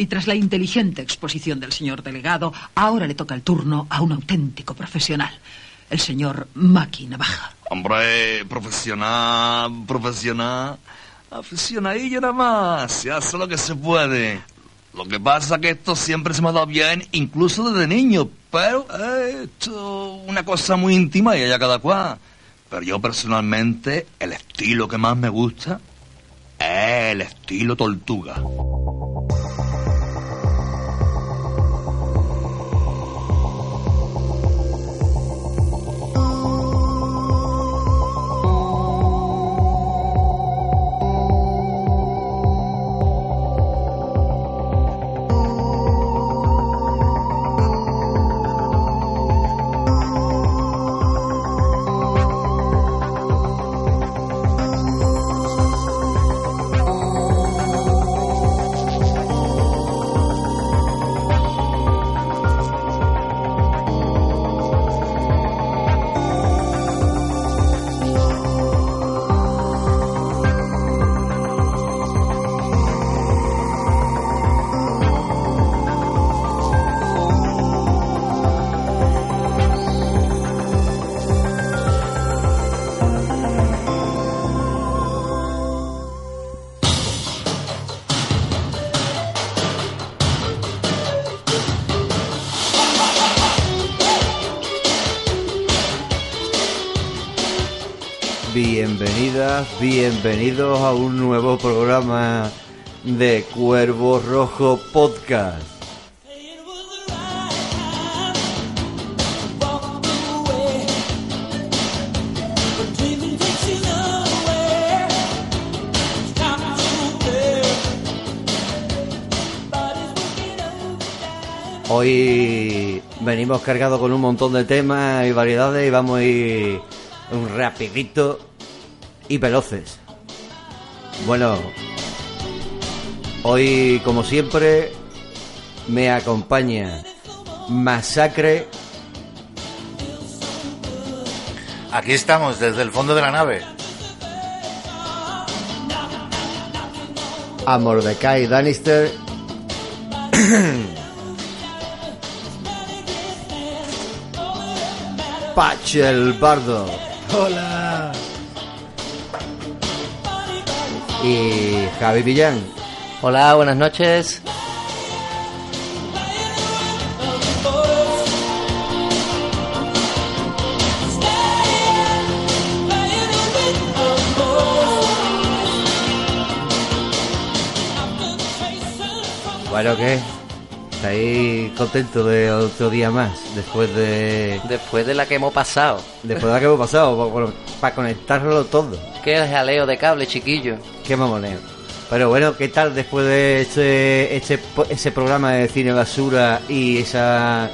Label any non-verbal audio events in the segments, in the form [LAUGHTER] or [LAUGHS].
Y tras la inteligente exposición del señor delegado, ahora le toca el turno a un auténtico profesional, el señor Maki Navaja. Hombre, profesional, profesional, aficionadillo nada más, se hace lo que se puede. Lo que pasa es que esto siempre se me ha dado bien, incluso desde niño, pero esto es una cosa muy íntima y allá cada cual. Pero yo personalmente, el estilo que más me gusta es el estilo tortuga. Bienvenidas, bienvenidos a un nuevo programa de Cuervo Rojo Podcast. Hoy venimos cargados con un montón de temas y variedades y vamos a ir un rapidito y veloces. Bueno, hoy como siempre me acompaña Masacre. Aquí estamos, desde el fondo de la nave. a Mordecai Danister [CLEARS THROAT] Patch el Bardo Hola. Y Javi Villán. Hola, buenas noches. Bueno, ¿qué? ¿Estáis contentos de otro día más? Después de... Después de la que hemos pasado. Después de lo que hemos pasado, bueno, para conectarlo todo. Qué jaleo de cable, chiquillo. Qué mamoneo. Pero bueno, ¿qué tal después de este, este ese programa de cine basura y esa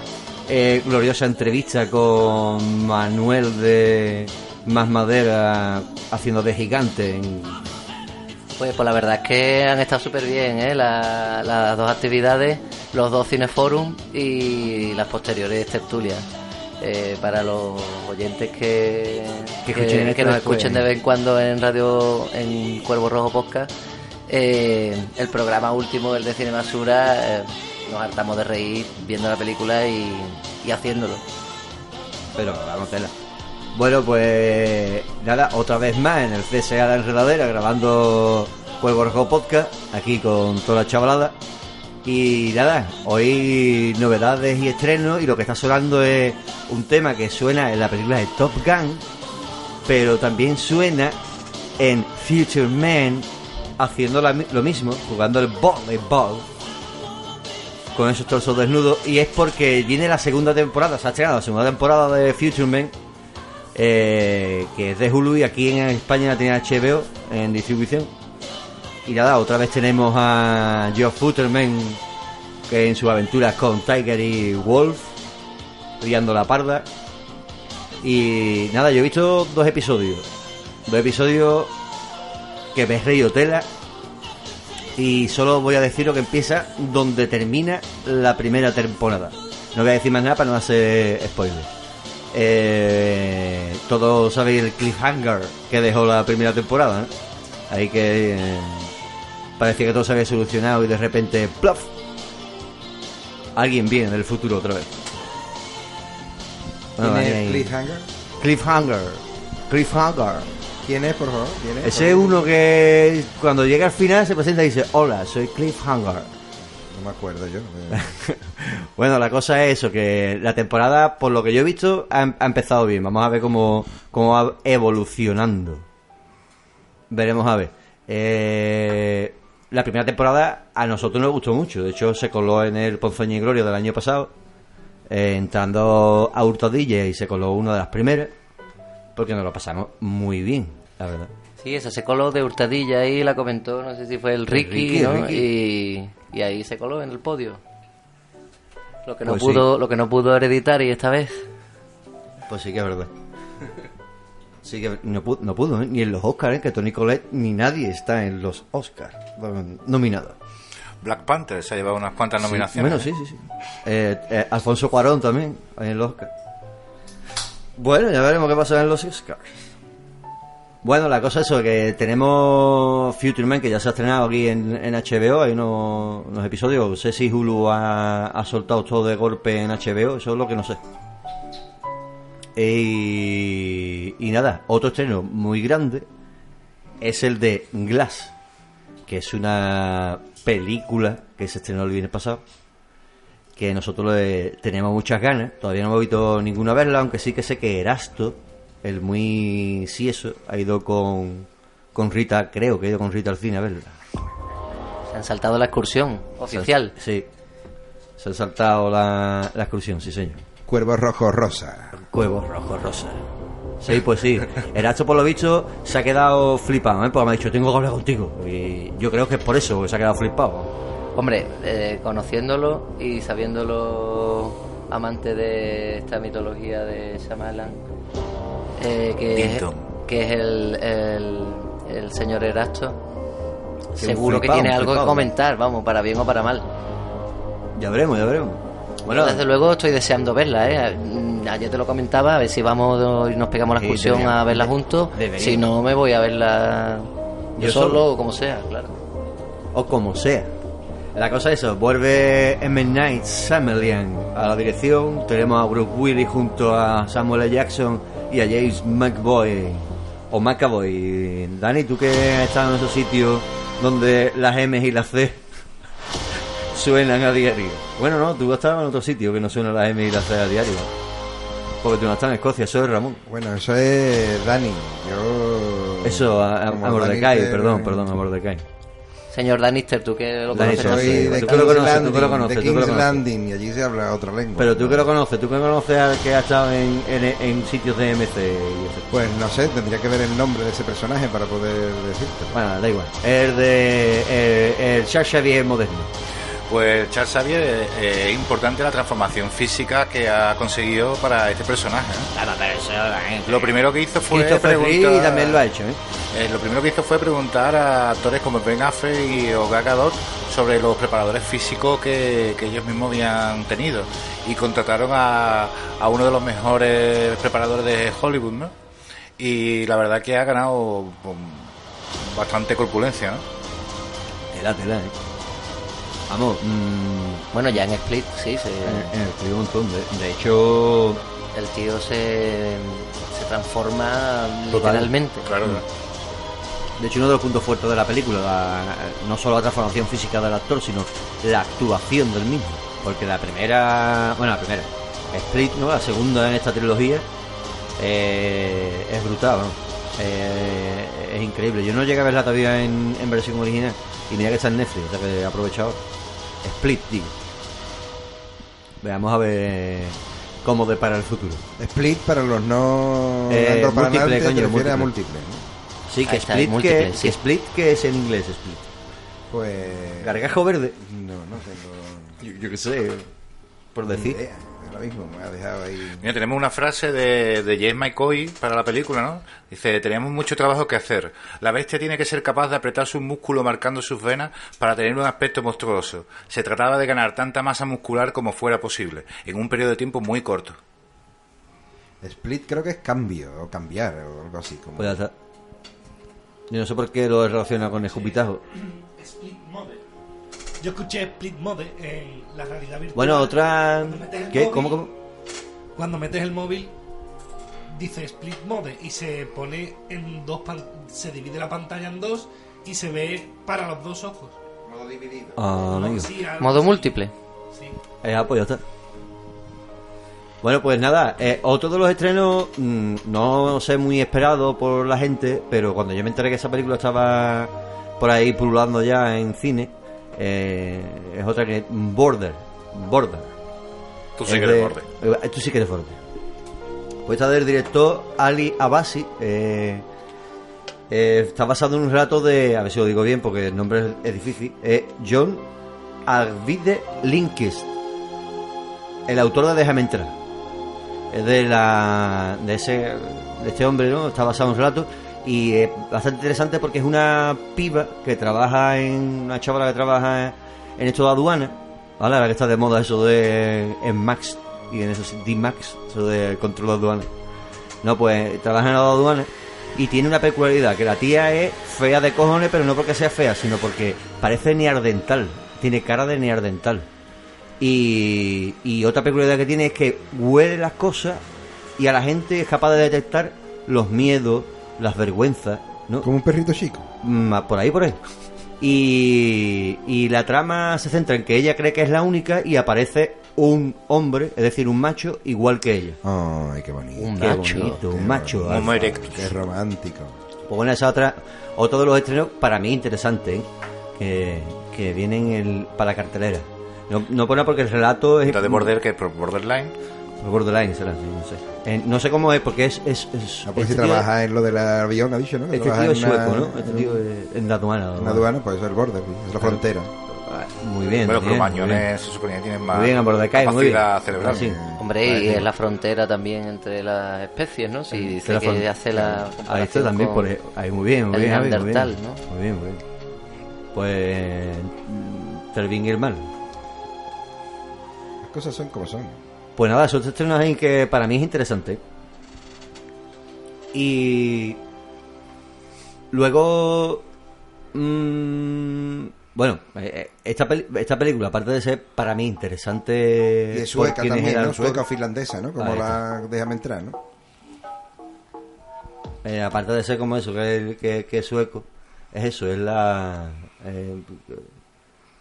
eh, gloriosa entrevista con Manuel de Más Madera haciendo de gigante? en- Pues, pues la verdad es que han estado súper bien, ¿eh? La- las dos actividades, los dos cineforum y las posteriores tertulias. Eh, para los oyentes que, Que escuchen que nos escuchen de vez en cuando en radio, en Cuervo Rojo Podcast, eh, el programa último, el de Cine Basura, eh, nos hartamos de reír viendo la película y, y haciéndolo. Pero vamos tela. Bueno, pues nada, otra vez más en el CSA La Enredadera grabando Juego Rojo Podcast, aquí con toda la chavalada. Y nada, hoy novedades y estrenos y lo que está sonando es un tema que suena en la película de Top Gun, pero también suena en Future Man haciendo lo mismo, jugando el voleibol con esos torsos desnudos y es porque viene la segunda temporada, se ha estrenado la segunda temporada de Future Man eh, que es de Hulu y aquí en España la tiene HBO en distribución y nada, otra vez tenemos a Geoff Futterman que en sus aventuras con Tiger y Wolf, liando la parda. Y nada, yo he visto dos episodios. Dos episodios que me he reído tela. Y solo voy a decir lo que empieza donde termina la primera temporada. No voy a decir más nada para no hacer spoilers. Eh, todos sabéis el cliffhanger que dejó la primera temporada, ¿no? Ahí que eh, parecía que todo se había solucionado y de repente ¡plaf! Alguien viene del futuro otra vez. Bueno, ¿Quién ahí es hay- Cliffhanger? Cliffhanger. Cliffhanger. ¿Quién es, por favor? ¿Quién es? Ese es uno que cuando llega al final se presenta y dice, hola, soy Cliffhanger. No me acuerdo yo. eh. [LAUGHS] Bueno, la cosa es eso, que la temporada, por lo que yo he visto, ha, ha empezado bien. Vamos a ver cómo, cómo va evolucionando. Veremos a ver. Eh, la primera temporada a nosotros nos gustó mucho. De hecho, se coló en el Ponzoña y Gloria del año pasado. eh, entrando a Hurtadilla y se coló una de las primeras. Porque nos lo pasamos muy bien, la verdad. Sí, esa se coló de hurtadilla ahí, la comentó, no sé si fue el Ricky, Ricky, ¿no? Ricky. Y, y ahí se coló en el podio. Lo que no Pues pudo, lo que no pudo hereditar y esta vez. Pues sí que es verdad. Sí que no pudo, no pudo ¿eh? ni en los Oscars, ¿eh? que Tony Collette ni nadie está en los Oscars nominado. Black Panther se ha llevado unas cuantas nominaciones. Bueno, sí, sí, sí. Eh, eh, Alfonso Cuarón también en el Oscar. Bueno, ya veremos qué pasa en los Oscars. Bueno, la cosa es eso, que tenemos Future Man, que ya se ha estrenado aquí en, HBO, hay unos, episodios, no sé si Hulu ha, ha soltado todo de golpe en HBO, eso es lo que no sé. Y, y nada, otro estreno muy grande es el de Glass, que es una película que se estrenó el viernes pasado, que nosotros le tenemos muchas ganas, todavía no hemos visto ninguna verla, aunque sí que sé que Erasto, el muy sí eso, ha ido con, con Rita, creo que ha ido con Rita al cine a verla. Se han saltado la excursión oficial. Sí, se ha saltado la, la excursión, sí señor. Cuervo rojo rosa. Cuevo rojo rosa. Sí, pues sí. Erasto, por lo visto, se ha quedado flipado, ¿eh? Porque me ha dicho, tengo que hablar contigo. Y yo creo que es por eso que se ha quedado flipado. Hombre, eh, conociéndolo y sabiéndolo amante de esta mitología de Shyamalan, eh, que, es, Tinto. que es el, el, el señor Erasto, seguro que tiene algo que comentar, vamos, para bien o para mal. Ya veremos, ya veremos. Bueno, desde luego estoy deseando verla, ¿eh? Mm, Ayer te lo comentaba, a ver si vamos y nos pegamos la excursión a verla juntos. Si no, me voy a verla yo, Yo solo solo. o como sea, claro. o como sea. La cosa es eso, vuelve M. Night Shyamalan a la dirección, tenemos a Bruce Willis junto a Samuel L. Jackson y a James McBoy o McAvoy. Dani, tú que has estado en esos sitios donde las M y las C [LAUGHS] suenan a diario. Bueno, no, tú has estado en otro sitio que no suenan las M y las C a diario. Porque tú no estás en Escocia, eso es Ramón. Bueno, eso es Dani. Yo. Eso, a, a, a Mordecai, perdón, perdón, a Mordecai. Señor Danister, tú que lo conoces. de Tú que lo King's conoces, tú que lo Landing, conoces, de tú que lo King's conoces. Landing, y allí se habla otra lengua. Pero tú que lo conoces, tú que conoces al que ha estado en, en, en sitios de MC y eso. Pues no sé, tendría que ver el nombre de ese personaje para poder decirte. Bueno, da igual. El de el, el Xavier moderno. Pues Charles Xavier eh, es importante la transformación física que ha conseguido para este personaje. ¿eh? Lo primero que hizo fue preguntar, también lo ha hecho, ¿eh? eh, lo primero que hizo fue preguntar a actores como Ben Affleck y o Gadot sobre los preparadores físicos que, que ellos mismos habían tenido y contrataron a, a uno de los mejores preparadores de Hollywood, ¿no? Y la verdad que ha ganado pues, bastante corpulencia, ¿no? Tela, tela, ¿eh? Vamos, mm, Bueno, ya en Split, sí, se- en, en un montón. De, de hecho, el tío se, se transforma Total. literalmente. Claro, de hecho uno de los puntos fuertes de la película, la- no solo la transformación física del actor, sino la actuación del mismo. Porque la primera, bueno, la primera, Split, ¿no? La segunda en esta trilogía eh, es brutal, ¿no? Eh, es increíble. Yo no llegué a verla todavía en, en versión original y mira que está en Netflix, o sea que he aprovechado. Split, digo. Veamos a ver cómo depara el futuro. Split para los no Eh, múltiple, te coño, refiere a múltiple. ¿no? Sí, que Split, múltiple, que, sí. Split, que es en inglés, Split. Pues... Gargajo verde. No, no tengo... Yo, yo qué sé, por decir. idea, Ahora mismo me ha dejado ahí. Mira, tenemos una frase de, de James McCoy para la película, ¿no? Dice, tenemos mucho trabajo que hacer. La bestia tiene que ser capaz de apretar sus músculos marcando sus venas para tener un aspecto monstruoso. Se trataba de ganar tanta masa muscular como fuera posible, en un periodo de tiempo muy corto. Split creo que es cambio o cambiar o algo así. Como... Pues. Yo no sé por qué lo relaciona con escupitajo. Split Mode. Yo escuché Split Mode en la realidad virtual. Bueno, otra... Cuando metes el ¿Qué? móvil- ¿Cómo, cómo? Cuando metes el móvil, dice Split Mode y se pone en dos. pan- Se divide la pantalla en dos y se ve para los dos ojos. Ah, amigo. Sí, algo Modo así. múltiple. Sí. Eh, ah, pues ya está. Bueno, pues nada, eh, otro de los estrenos, mm, no sé, muy esperado por la gente, pero cuando yo me enteré que esa película estaba por ahí pululando ya en cine, eh, es otra que Border. Border. Tú sí Es que eres borde. eh, Tú sí que eres borde. Pues esta del director Ali Abasi. eh, eh, está basado en un relato de, a ver si lo digo bien porque el nombre es, es difícil, eh, John Arvide Linkist, el autor de Déjame entrar. Es de la de ese de este hombre, ¿no? Está basado en un relato y es bastante interesante porque es una piba que trabaja en una chavala que trabaja en esto de aduana, ¿vale? Ahora que está de moda eso de en Max y en esos D-Max, eso de control de aduana. No, pues trabaja en la aduana y tiene una peculiaridad, que la tía es fea de cojones, pero no porque sea fea, sino porque parece neardental, tiene cara de neardental. Y, y otra peculiaridad que tiene es que huele las cosas y a la gente es capaz de detectar los miedos, las vergüenzas, ¿no? Como un perrito chico. Mm, por ahí, por ahí. Y, y la trama se centra en que ella cree que es la única y aparece un hombre, es decir, un macho, igual que ella. Ay, qué bonito. Un Qué macho. bonito, Qué un macho. alfa. Qué romántico. Pues bueno, esa otra, otro de los estrenos para mí interesante, ¿eh? que, que vienen el, para la cartelera. No, no pone porque el relato es... La de Border, que es Borderline. Borderline será, no sé. Eh, no sé cómo es, porque es... es, es Ah, pues si este tío- trabaja en lo del avión, ha dicho, ¿no? Este trabaja tío es una- sueco, ¿no? Este tío es en la aduana. En la aduana, pues es el border, es la frontera. Ah, Muy bien. Bueno, los muy bien. mañones se suponía que tienen más Muy bien, a Mordecai, muy bien. cerebral. Sí. Hombre, y es la frontera también entre las especies, ¿no? Si dice la que hace la Ahí está comparación también, por ahí, ahí, muy bien, muy el bien, muy bien. ¿no? Muy bien, muy bien. Pues... mm, el mal. Las cosas son como son. Pues nada, son estrenos ahí que para mí es interesante. Y luego, mm, bueno, eh, esta, peli- esta película, aparte de ser para mí interesante, Y es sueca también, ¿no? Sueca o finlandesa, ¿no? Como la Déjame entrar, ¿no? eh, aparte de ser como eso, que, que, que es sueco, es eso, es la... Eh,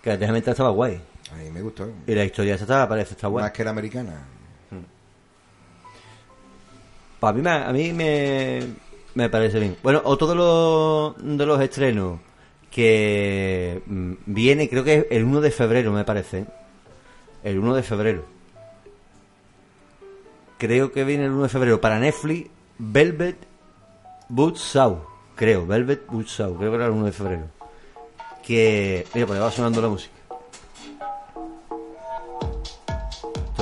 que déjame entrar estaba guay. A mí me gustó. Y la historia esa está, parece está guay. Más que la americana. Pues a mí, me, a mí me, me parece bien. Bueno, otro de los, de los estrenos que mm, viene, creo que es el 1 de febrero, me parece. El 1 de febrero. Creo que viene el 1 de febrero para Netflix, Velvet Buzzsaw. Creo, Velvet Buzzsaw. Creo que era el 1 de febrero. Que. Mira, pues va sonando la música.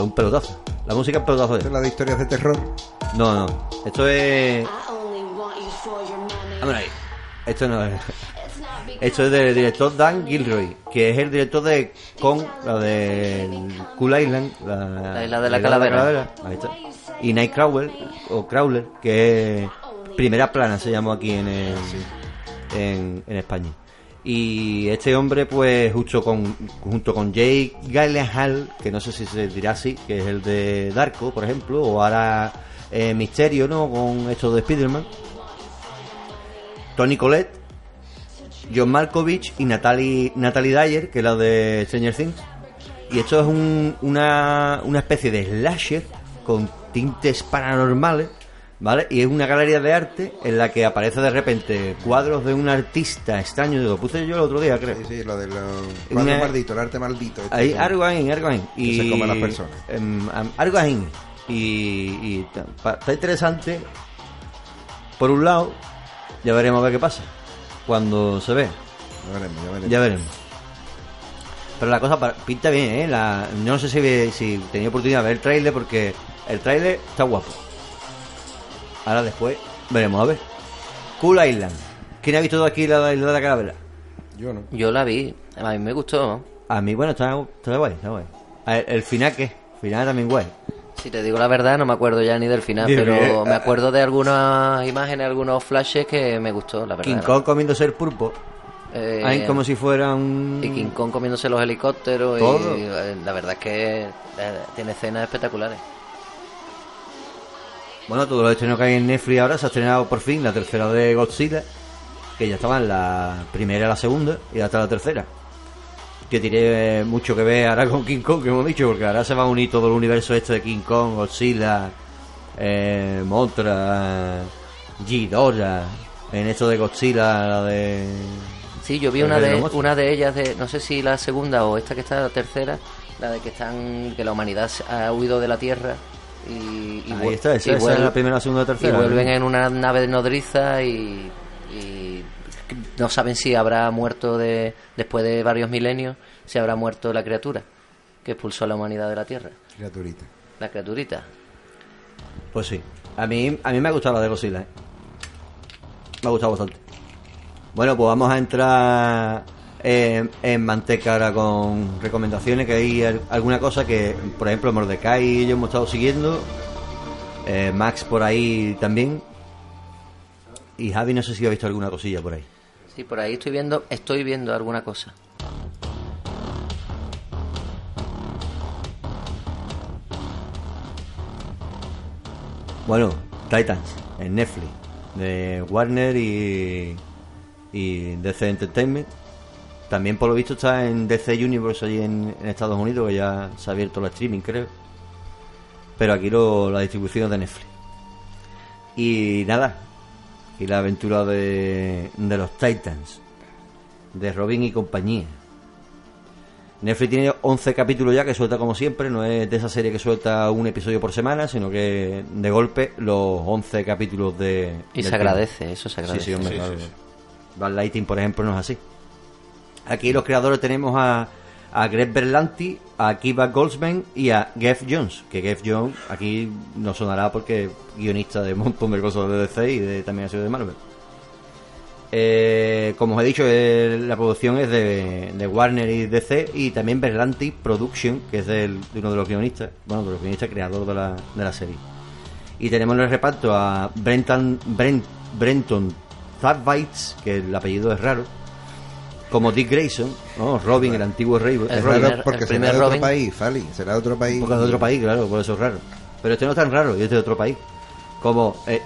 Esto es un pelotazo. La música es pelotazo. Es la de historias de terror. No, no. Esto es. Vámonos ahí. Esto no es. Esto es del director Dan Gilroy, que es el director de Kong, la de Cool Island, la, La isla de la calavera. Ahí está. Y Nightcrawler, o Crawler, que es primera plana, se llama aquí en, el- en, en España. Y este hombre, pues, justo con, junto con Jake Gyllenhaal, que no sé si se dirá así, que es el de Darko, por ejemplo, o ahora eh, Misterio, ¿no? Con esto de Spider-Man. Tony Collette, John Malkovich y Natalie, Natalie Dyer, que es la de Stranger Things. Y esto es un- una, una especie de slasher con tintes paranormales, ¿vale? Y es una galería de arte en la que aparece de repente cuadros de un artista extraño, lo puse yo el otro día, creo. Sí, sí, lo del Una- cuadro maldito, el arte maldito. este que- algo ahí, algo ahí. Y, se come a las personas. em, am- algo ahí. Y, y está interesante. Por un lado, ya veremos a ver qué pasa. Cuando se ve, Ya veremos, ya veremos. ya veremos. Pero la cosa pinta bien, ¿eh? La, no sé si, si tenía oportunidad de ver el trailer porque el trailer está guapo. Ahora después veremos, a ver. Cool Island. ¿Quién ha visto de aquí la isla de la calavera? Yo no. Yo la vi, a mí me gustó. A mí, bueno, está, está guay, está guay. El final, ¿qué? El final también guay. Si te digo la verdad, no me acuerdo ya ni del final, Bien, pero bien. me acuerdo de algunas imágenes, algunos flashes que me gustó, la verdad. King. Kong comiéndose el pulpo. Eh, Ahí como si fuera un... Y King Kong comiéndose los helicópteros. Todo. Y eh, la verdad es que eh, tiene escenas espectaculares. Bueno, todos los estrenos que hay en Netflix ahora se ha estrenado por fin la tercera de Godzilla, que ya estaba en la primera y la segunda, y ya está la tercera. Que tiene mucho que ver ahora con King Kong, que hemos dicho, porque ahora se va a unir todo el universo este de King Kong, Godzilla, eh, Mothra, Ghidorah, en esto de Godzilla, la de... Sí, yo vi una de de, una de ellas, de no sé si la segunda o esta que está la tercera, la de que están que la humanidad ha huido de la Tierra y, y Ahí está, esa, y esa es la primera, la segunda, la y tercera. vuelven ¿no? en una nave nodriza y, y no saben si habrá muerto de después de varios milenios, si habrá muerto la criatura que expulsó a la humanidad de la Tierra, Criaturita. la criaturita. Pues sí. A mí, a mí me ha gustado la de Godzilla, ¿eh? Me ha gustado bastante. Bueno, pues vamos a entrar en, en manteca ahora con recomendaciones, que hay al- alguna cosa que, por ejemplo, Mordecai y yo hemos estado siguiendo. eh, Max por ahí también. Y Javi no sé si ha visto alguna cosilla por ahí. Sí, por ahí estoy viendo, estoy viendo alguna cosa. Bueno, Titans, en Netflix, de Warner y, y DC Entertainment. También por lo visto está en DC Universe allí en, en Estados Unidos, que ya se ha abierto la streaming, creo. Pero aquí lo, la distribución es de Netflix. Y nada, y la aventura de, de los Titans, de Robin y compañía. Netflix tiene 11 capítulos ya que suelta como siempre, no es de esa serie que suelta un episodio por semana, sino que de golpe los 11 capítulos de... Y se tema. agradece, eso se agradece. Sí, sí, hombre, Sí, claro. sí, sí. Bad Lighting, por ejemplo, no es así. Aquí los creadores tenemos a, a Greg Berlanti, a Kiva Goldsman y a Geoff Jones. Que Geoff Jones aquí no sonará porque guionista de montón de cosas de DC y también ha sido de Marvel. Eh, como os he dicho, la producción es de, de Warner y DC y también Berlanti Production, que es de uno de los guionistas, bueno, de los guionistas creador de la, de la serie. Y tenemos en el reparto a Brenton, Brent, Brenton que el apellido es raro, como Dick Grayson, ¿no? Robin, el antiguo rey. El Es primer- raro porque el será de otro Robin. país, Fali. Será de otro país. Porque es de otro país, claro, por eso es raro. Pero este no es tan raro, y este de otro país. Como eh,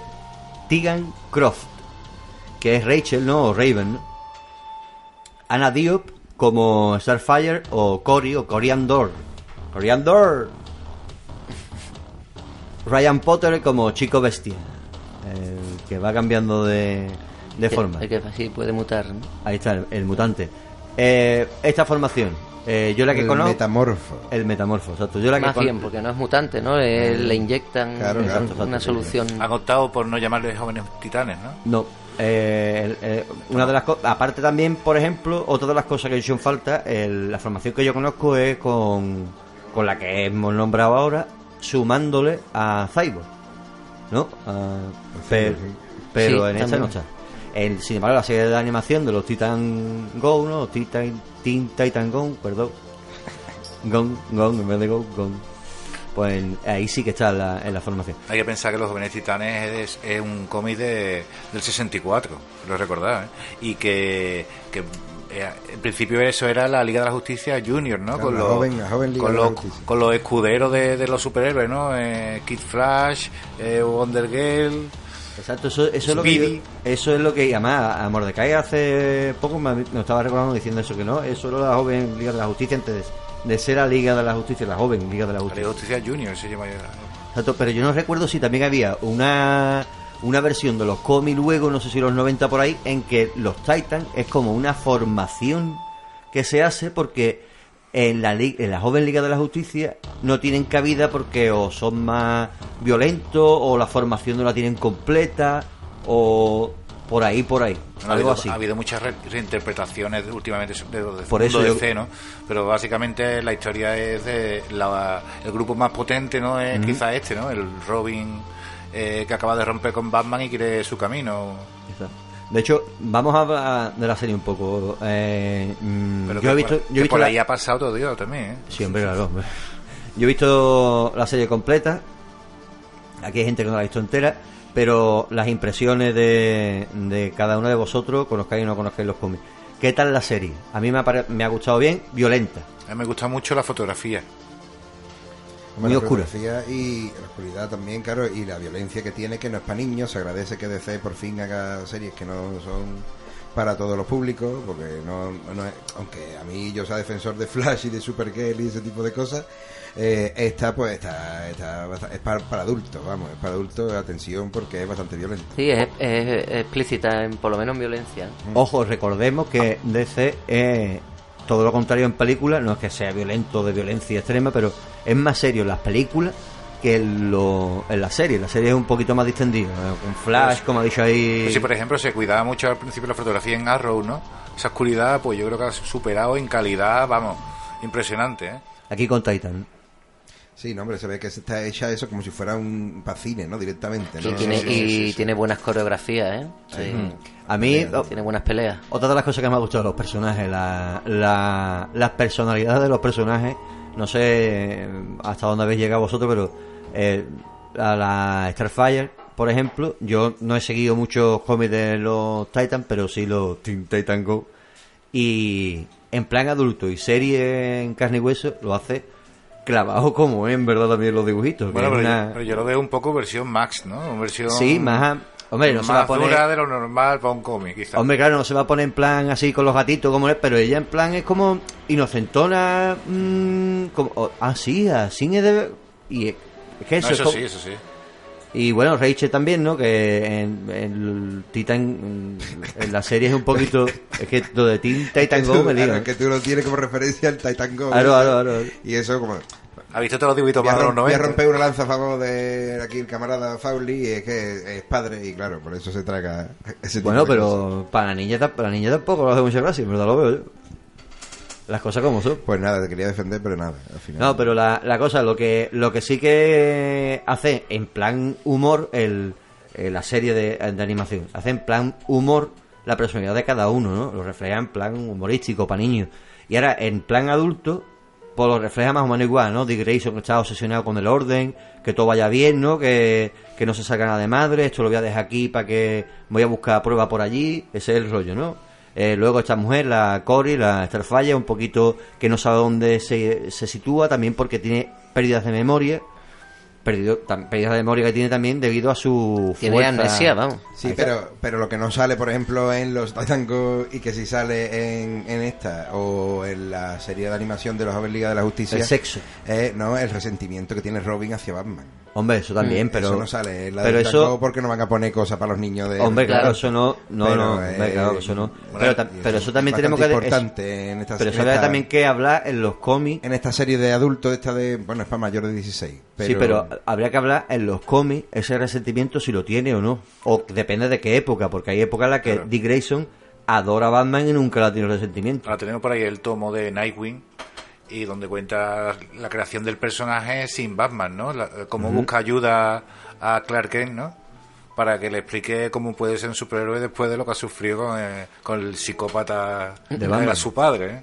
Tegan Croft, que es Rachel, ¿no? O Raven, ¿no? Anna Diop como Starfire o Cory o Coriandor. Coriandor. Ryan Potter como Chico Bestia. el que va cambiando de, de forma. El que sí puede mutar. ¿no? Ahí está, el, el mutante. Eh, esta formación, eh, yo la que el conozco... metamorfo. El metamorfo, exacto. Yo la que Más con- bien, porque no es mutante, ¿no? Eh, le inyectan Claro, una exacto, solución. Han optado por no llamarles jóvenes titanes, ¿no? No. eh, el- una de las cosas, aparte también, por ejemplo, otra de las cosas que he hecho en falta, el- la formación que yo conozco es con, con la que hemos nombrado ahora, sumándole a Cyborg, ¿no? A- pero pero Sí, en esta no está. En, sin embargo, la serie de animación de los Titan Go, ¿no? Titan, Teen Titan Go, perdón. Gon, Gon, en vez de Go, Gon. Pues ahí sí que está en la, en la formación. Hay que pensar que Los Jóvenes Titanes es, es un cómic de, del 64, lo recordad, ¿eh? Y que, que eh, en principio eso era la Liga de la Justicia Junior, ¿no? Con los, joven- joven con los, con los escuderos de, de los superhéroes, ¿no? Eh, Kid Flash, eh, Wonder Girl. Exacto, eso, eso es lo que yo- eso es lo que además a Mordecai hace poco me, me estaba recordando diciendo eso que no, eso era la joven Liga de la Justicia antes de, de ser la Liga de la Justicia, la joven Liga de la La Liga Justicia. de Justicia Junior se llama. Exacto, pero yo no recuerdo si también había una una versión de los cómics luego, no sé si los 90 por ahí, en que los Titans es como una formación que se hace porque en la, en la joven Liga de la Justicia no tienen cabida porque o son más violentos o la formación no la tienen completa o por ahí, por ahí, Ha algo habido, así. ha habido muchas re- reinterpretaciones últimamente de, de, Por de eso yo- DC, ¿no? Pero básicamente la historia es de la- el grupo más potente, ¿no? Es quizá este, ¿no? El Robin eh, que acaba de romper con Batman y quiere su camino. Exacto. De hecho, vamos a hablar de la serie un poco. Eh, mm, Pero yo he visto, por, yo he visto por la- ahí ha pasado todo Dios también, ¿eh? Sí, hombre, claro. hombre. Yo he visto la serie completa. Aquí hay gente que no la ha visto entera. Pero las impresiones de, de cada uno de vosotros, conozcáis o no conozcáis los cómics. ¿Qué tal la serie? A mí me ha, me ha gustado bien, violenta. A mí me gusta mucho la fotografía. Hombre, Muy la oscura. y la oscuridad también, claro, y la violencia que tiene, que no es para niños. Se agradece que DC por fin haga series que no son para todos los públicos, porque no, no es, aunque a mí yo sea defensor de Flash y de Supergirl y ese tipo de cosas, eh, esta pues está, está es para, para adultos, vamos, es para adultos, atención, porque es bastante violenta. Sí, es, es explícita, en, por lo menos en violencia. Ojo, recordemos que DC es todo lo contrario en películas. No es que sea violento de violencia extrema, pero es más serio en las películas que en, lo, en la serie. La serie es un poquito más distendida. Con Flash, como ha dicho ahí. Pues sí, por ejemplo, se cuidaba mucho al principio la fotografía en Arrow, ¿no? Esa oscuridad, pues yo creo que ha superado en calidad, vamos, impresionante, ¿eh? Aquí con Titan. Sí, no, hombre, se ve que se está hecha eso como si fuera un para cine, ¿no? Directamente, ¿no? Y, tiene, Sí, sí, y sí, sí. tiene buenas coreografías, ¿eh? Sí. A mí, o- Tiene buenas peleas. otra de las cosas que me ha gustado de los personajes, la, la, las personalidades de los personajes. No sé hasta dónde habéis llegado vosotros, pero eh, a la Starfire, por ejemplo, yo no he seguido muchos cómics de los Titans, pero sí los Teen Titan Go. Y en plan adulto y serie en carne y hueso lo hace clavado como en verdad también los dibujitos. Bueno, pero, una- yo, pero yo lo veo un poco versión Max, ¿no? Versión Sí, más... Hombre, no se va a más poner... dura de lo normal para un cómic, quizás. Hombre, claro, no se va a poner en plan así con los gatitos como es, pero ella en plan es como inocentona, mm, como, oh, ah, sí, así es de... Y es, es que No, eso, es eso como- sí, eso sí. Y bueno, Rachel también, ¿no? Que en, en el Titan, en la serie es un poquito... [LAUGHS] es que lo de Teen Titan Go me claro, digo. que tú lo tienes como referencia al Titan Go. Claro, claro, claro. Y eso como... ¿Has visto todos los dibujitos más de los voy a 90? romper una lanza a favor de aquí el camarada Fauli y es que es padre y claro, por eso se traga ese tipo Bueno, de cosas. pero para la niña, para la niña tampoco lo hace mucha gracia, en verdad lo veo yo. Las cosas como son. Pues nada, te quería defender, pero nada, al final. No, pero la, la cosa, lo que, lo que sí que hace en plan humor el, eh, la serie de, de animación, hace en plan humor la personalidad de cada uno, ¿no? Lo refleja en plan humorístico para niños. Y ahora en plan adulto, pues lo refleja más o menos igual, ¿no? Dick Grayson está obsesionado con el orden, que todo vaya bien, ¿no? Que, que no se saca nada de madre, esto lo voy a dejar aquí para que voy a buscar prueba por allí, ese es el rollo, ¿no? Eh, luego esta mujer, la Cory, la Starfire, un poquito que no sabe dónde se, se sitúa, también porque tiene pérdidas de memoria, perdido, pérdidas de memoria que tiene también debido a su Tiene fuerza. amnesia, vamos. Sí, pero, pero lo que no sale, por ejemplo, en los Titan Go y que sí sale en, en esta o en la serie de animación de los Liga de la Justicia El sexo. es no, el resentimiento que tiene Robin hacia Batman. Hombre, eso también, pero... Mm, eso no sale la pero eso- porque no van a poner cosas para los niños de... Hombre, claro, eso no, no, Pero, no, hombre, eh, claro, eso no. bueno, pero, pero es eso también tenemos que... bastante es- importante en esta pero eso en esta- también que hablar en los cómics. en esta serie de adultos, esta de... Bueno, es para mayores de 16. Pero, Sí, pero habría que hablar en los cómics ese resentimiento si lo tiene o no. O depende de qué época, porque hay épocas en las que Claro. Dick Grayson adora a Batman y nunca la tiene resentimiento. Ahora tenemos por ahí el tomo de Nightwing y donde cuenta la creación del personaje sin Batman, ¿no? La- cómo busca ayuda a Clark Kent, ¿no? Para que le explique cómo puede ser un superhéroe después de lo que ha sufrido con, eh, con el psicópata De Batman. era su padre, ¿eh?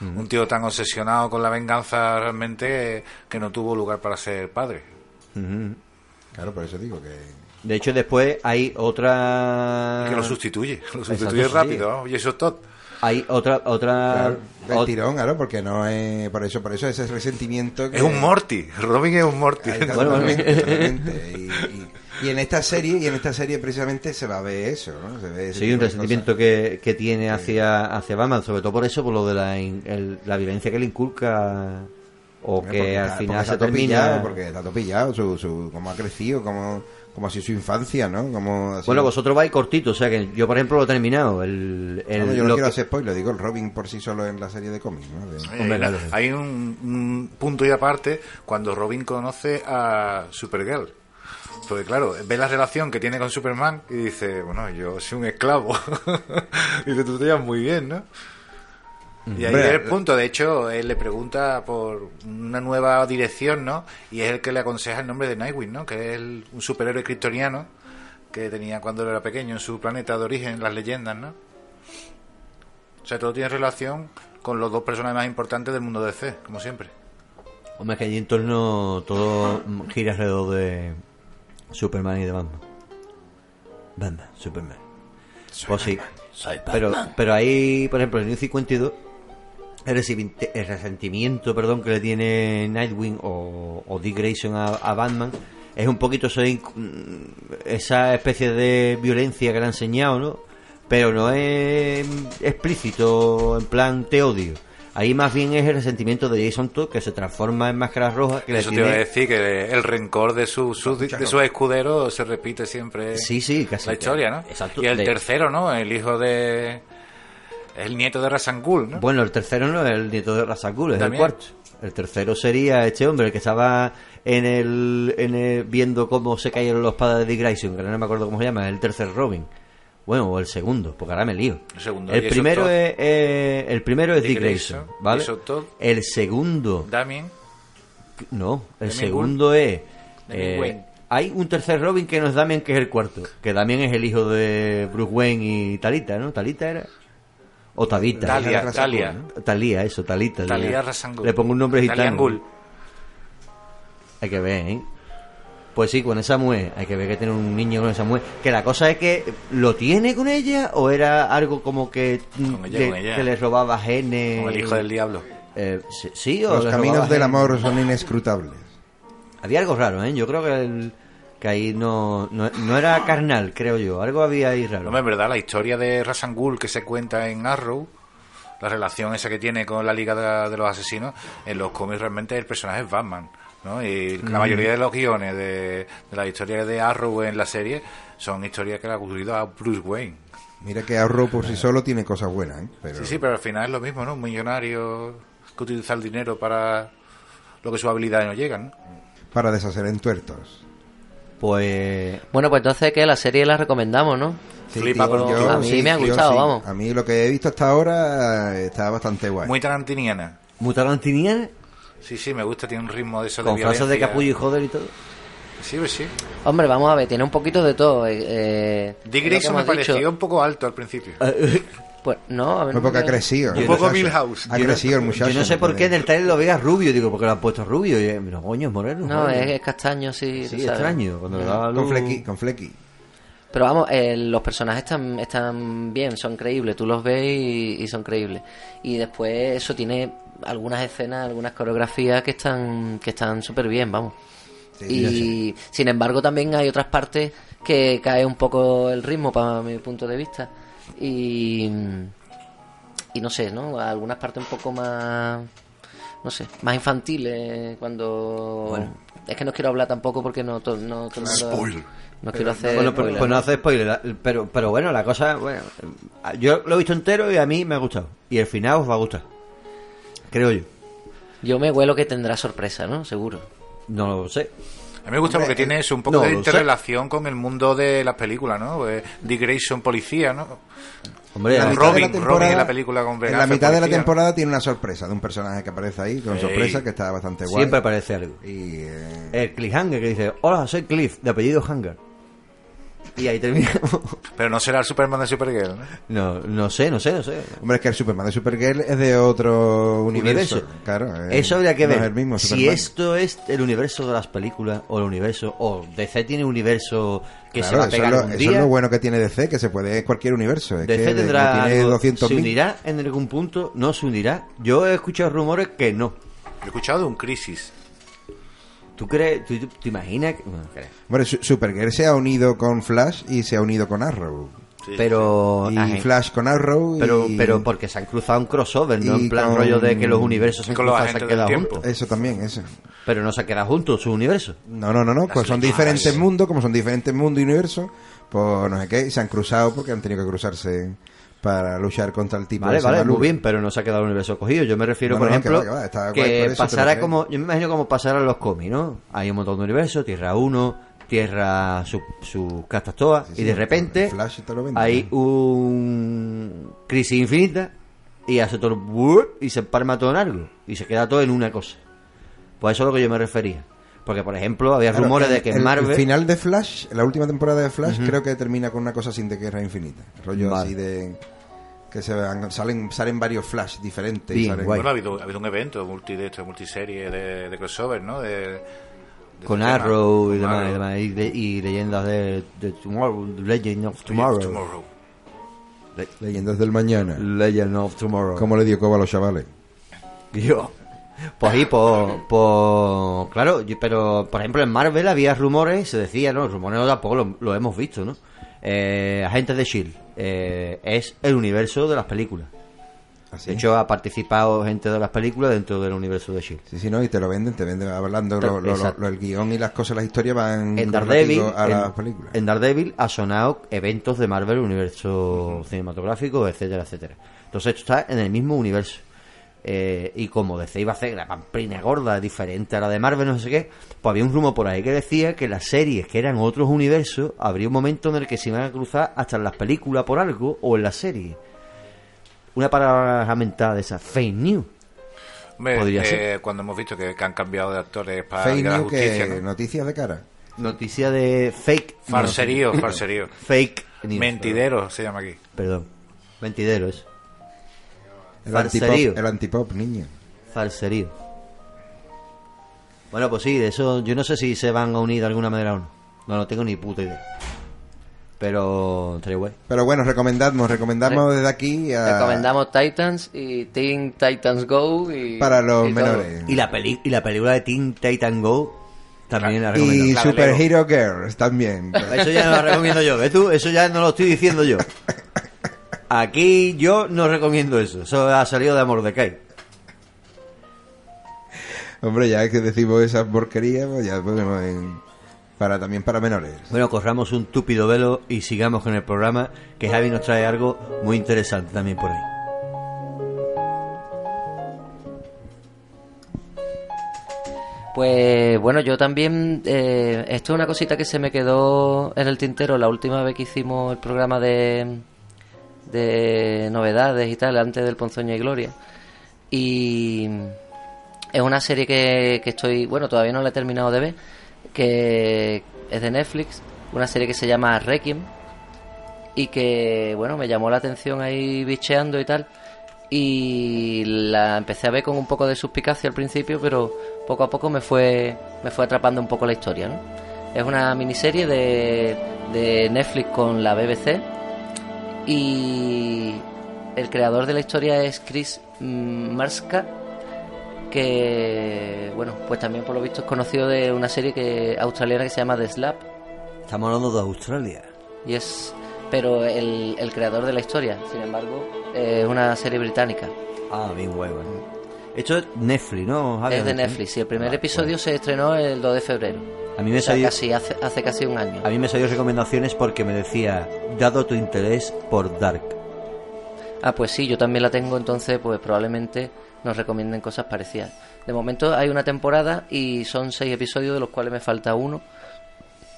Un tío tan obsesionado con la venganza realmente que no tuvo lugar para ser padre. Ujú. Claro, por eso digo que... De hecho, después hay otra... Que lo sustituye, lo Exacto, sustituye sí. rápido, ¿no? Y eso es todo. Hay otra... otra Claro, del ot- tirón, claro, porque no es... Por eso, por eso ese resentimiento que... Es un Morty, Robin es un Morty. Bueno, bueno. totalmente, totalmente. Y, y- y en esta serie, y en esta serie precisamente se va a ver eso, ¿no? Se ve ese Sí, un resentimiento que, que tiene hacia, hacia Batman, sobre todo por eso, por lo de la, el- la violencia que le inculca o cosas. que Porque al final se todo pillado, termina... porque está todo pillado, su, su, cómo ha crecido, cómo, cómo ha sido su infancia, ¿no? Como así. Bueno, vosotros vais cortito, o sea que yo, por ejemplo, lo he terminado. El, el- No, yo no lo quiero que- hacer spoiler, digo el Robin por sí solo en la serie de cómics, ¿no? De- Eh, Hombre, la- claro. Hay un, un punto y aparte cuando Robin conoce a Supergirl. Porque claro, ve la relación que tiene con Superman y dice, bueno, yo soy un esclavo. [LAUGHS] y dice, tú te llevas muy bien, ¿no? Y ahí es el punto. De hecho, él le pregunta por una nueva dirección, ¿no? Y es el que le aconseja el nombre de Nightwing, ¿no? Que es el- un superhéroe kryptoniano que tenía cuando era pequeño en su planeta de origen, las leyendas, ¿no? O sea, todo tiene relación con los dos personajes más importantes del mundo de DC, como siempre. Hombre, que allí en torno todo gira alrededor de Superman y de Batman. Batman, Superman. Pues sí. Pero, pero ahí, por ejemplo, en New 52, el, resentimiento- el resentimiento perdón, que le tiene Nightwing o, o Dick Grayson a, a Batman es un poquito esa, especie de violencia que le ha enseñado, ¿no? Pero no es explícito, en plan te odio. Ahí más bien es el resentimiento de Jason Todd que se transforma en máscara roja que le Eso te iba a decir, que el rencor de sus su, de sus escuderos se repite siempre Sí, sí, casi. la historia, ¿no? Exacto. Y el De- tercero, ¿no? El hijo de... El nieto de Rasangul, ¿no? Bueno, el tercero no es el nieto de Razakul, es el cuarto. El tercero sería este hombre, el que estaba en el, en el- viendo cómo se cayeron los padres de Dick Grayson, que no me acuerdo cómo se llama, el tercer Robin. Bueno, o el segundo, porque ahora me lío. El segundo, El primero es, eh, el primero es Dick Dick Grayson, Grayson, ¿vale? El segundo, Damien. no, el segundo es eh, Wayne. hay un tercer Robin que no es Damien, que es el cuarto, que Damien es el hijo de Bruce Wayne y Talita, ¿no? Talita era o Tabita. Talia, Talia. ¿no? Talía, eso, Talita. Talia Talia. Rasangul. Le pongo un nombre gitano. Hay que ver, ¿eh? Pues sí, con esa mujer. Hay que ver que tiene un niño con esa mujer. Que la cosa es que, ¿lo tiene con ella? ¿O era algo como que, Con ella, que, con ella. que le robaba genes? Como el hijo del diablo. Eh, sí, sí, o Los le caminos del amor son inescrutables. Había algo raro, ¿eh? Yo creo que, el- que ahí no, no, no era carnal, creo yo. Algo había ahí raro. No, en verdad, la historia de Rasangul que se cuenta en Arrow, la relación esa que tiene con la Liga de, de los Asesinos, en los cómics realmente el personaje es Batman. ¿no? Y la mayoría de los guiones de, de las historias de Arrow en la serie son historias que le han ocurrido a Bruce Wayne. Mira que Arrow por sí solo tiene cosas buenas, ¿eh? Pero Sí, sí, pero al final es lo mismo, ¿no? Un millonario que utiliza el dinero para lo que sus habilidades no llegan, ¿no? para deshacer entuertos. Pues... Bueno, pues entonces que la serie la recomendamos, ¿no? Sí, Flipa tío, con- yo a mí sí, me ha gustado, sí. vamos. A mí lo que he visto hasta ahora está bastante guay. Muy tarantiniana. Mutarantiniana, Sí, sí, me gusta, tiene un ritmo de eso con de frases de capullo y joder y todo. Sí, pues sí. Hombre, vamos a ver, tiene un poquito de todo. eh, eh, Dick Grayson me hemos dicho. pareció un poco alto al principio. [LAUGHS] Pues no, a ver. No poco ha me- crecido. Un poco. Milhouse. Ha crecido el muchacho. Yo no sé por qué en el trailer lo veas rubio, digo, porque lo han puesto rubio. Y, eh, no, coño, es moreno. No, es, es castaño, sí. Sí, extraño. Cuando le daba Con flequi, con flequi. Pero vamos, eh, los personajes están, están bien, son creíbles, tú los ves y, y son creíbles. Y después eso tiene algunas escenas, algunas coreografías que están que están súper bien, vamos. Sí, y sin embargo también hay otras partes que cae un poco el ritmo para mi punto de vista. Y, y no sé, ¿no? Algunas partes un poco más, no sé, más infantiles cuando... Es que no quiero hablar tampoco porque no... to- no, mundo- No quiero hacer... Bueno, pues, spoiler, pues no ¿no? hace spoiler, pero, pero bueno, la cosa, bueno, yo lo he visto entero y a mí me ha gustado. Y el final os va a gustar. Creo yo. Yo me huelo que tendrá sorpresa, ¿no? Seguro. No lo sé. A mí me gusta porque tiene eso, un poco no, de sé. interrelación con el mundo de las películas, ¿no? Eh, Dick Grayson policía, ¿no? Hombre, La Robin, la Robin en la película con Ben En la mitad de la temporada tiene una sorpresa de un personaje que aparece ahí, con Ey. sorpresa, que está bastante guay. siempre aparece algo. Y, eh, El Cliffhanger que dice, hola, soy Cliff, de apellido Hanger. Y ahí terminamos. Pero no será el Superman de Supergirl, ¿no? No, no sé, no sé, no sé. hombre, es que el Superman de Supergirl es de otro universo. Universo. Claro, eh, Eso habría que no ver. es el mismo si esto es el universo de las películas o el universo o DC tiene un universo que se va a eso, es pegar lo, un eso día. es lo bueno que tiene DC, que se puede en cualquier universo. Es DC que tendrá no tiene algo- 200 se unirá en algún punto, no se unirá. Yo he escuchado rumores que no. He escuchado un crisis. ¿Tú crees, tú, imaginas? que- bueno, Su- Supergirl se ha unido con Flash y se ha unido con Arrow. pero Y ajá. Flash con Arrow. pero y- pero porque se han cruzado un crossover, no y en plan con- rollo de que los universos se han cruzado, se han quedado juntos. Eso también, eso. Pero no se han quedado juntos sus universos. No, no, no, no. Pues son diferentes mundos, como son diferentes mundos y universos, pues no sé qué, y se han cruzado porque han tenido que cruzarse para luchar contra el tipo Vale, ese vale, muy bien, pero no se ha quedado el universo cogido. Yo me refiero, por no, ejemplo, que va, está guay que por eso, pasara pero que- como, yo me imagino como pasara en los cómics, ¿no? Hay un montón de universos, Tierra 1, tierra sus su castas todas Sí, y sí, de repente Flash hay ¿no? un crisis infinita y hace todo y se parma todo en algo y se queda todo en una cosa. Pues eso es a lo que yo me refería. Porque, por ejemplo, había Claro, rumores el- de que en Marvel... el final de Flash, la última temporada de Flash, creo que termina con una cosa sin de guerra infinita. Rollo Vale. así de. Que se van- salen, salen varios Flash diferentes. Bien, salen-. Bueno, ha habido, ha habido un evento multi de esto, multiserie de, de crossover, ¿no? De, de con este tema, Arrow y con demás, y, demás, y de- y leyendas de, de Tomorrow, Legend of Tomorrow. Tomorrow. Le- Leyendas del mañana. Legend of Tomorrow. ¿Cómo le dio coba a los chavales? Yo. Pues ahí, pues, pues, claro, yo- pero por ejemplo en Marvel había rumores, se decía, ¿no? Rumores no tampoco lo, lo hemos visto, ¿no? Eh, Agentes de Shield eh, es el universo de las películas. Así. De hecho, ha participado gente de las películas dentro del universo de Shield. Sí, sí, no, y te lo venden, te venden hablando, lo- el guion y las cosas, las historias van En Daredevil, a en, las películas. en Daredevil ha sonado eventos de Marvel, universo cinematográfico, etcétera, etcétera. Entonces esto está en el mismo universo. Eh, y como DC iba a hacer la pamplina gorda, diferente a la de Marvel, no sé qué, pues había un rumor por ahí que decía que las series que eran otros universos, habría un momento en el que se iban a cruzar hasta en las películas por algo o en las series. Una palabra mentada de esa, fake news. Hombre, Podría eh, ser. Cuando hemos visto que, que han cambiado de actores para Fake la news, Justicia, que ¿no? noticias de cara. Noticia de fake news. Farserío, farserío. [LAUGHS] Fake news. Mentidero se llama aquí. Perdón. Mentidero eso. El Falserío. antipop, el antipop, niño. Falserío. Bueno, pues sí, de eso yo no sé si se van a unir de alguna manera o no. No, no tengo ni puta idea. Pero estaría guay. Pero bueno, recomendamos, recomendamos desde aquí a- Recomendamos Titans y Teen Titans Go y para los y todo. menores. Y la, peli y la película de Teen Titan Go también la Y recomiendo. Super. Hero Girls también. Eso ya no la recomiendo yo, ¿ves tú? Eso ya no lo estoy diciendo yo. [LAUGHS] Aquí yo no recomiendo eso. Eso ha salido de Mordecai. Hombre, ya que decimos esas porquerías, pues ya ponemos en... Para, también para menores. Bueno, corramos un túpido velo y sigamos con el programa, que Javi nos trae algo muy interesante también por ahí. Pues bueno, yo también, eh, esto es una cosita que se me quedó en el tintero la última vez que hicimos el programa de, de novedades y tal, antes del Ponzoña y Gloria. Y es una serie que, que estoy, bueno, todavía no la he terminado de ver, que es de Netflix, una serie que se llama Requiem y que, bueno, me llamó la atención ahí bicheando y tal. Y la empecé a ver con un poco de suspicacia al principio, pero poco a poco me fue, me fue atrapando un poco la historia, ¿no? Es una miniserie de, de Netflix con la BBC y el creador de la historia es Chris Marska, que, bueno, pues también por lo visto es conocido de una serie que australiana que se llama The Slap. Estamos hablando de Australia. Y es. Pero el, el creador de la historia, sin embargo, es una serie británica. Ah, bien guay, guay. Esto es Netflix, ¿no? Es de Netflix y el primer episodio se estrenó el 2 de febrero. A mí me O sea, salió, casi hace, hace casi un año. a mí me salió recomendaciones porque me decía, dado tu interés por Dark. Ah, pues sí, yo también la tengo, entonces pues probablemente nos recomienden cosas parecidas. De momento hay una temporada y son seis episodios de los cuales me falta uno.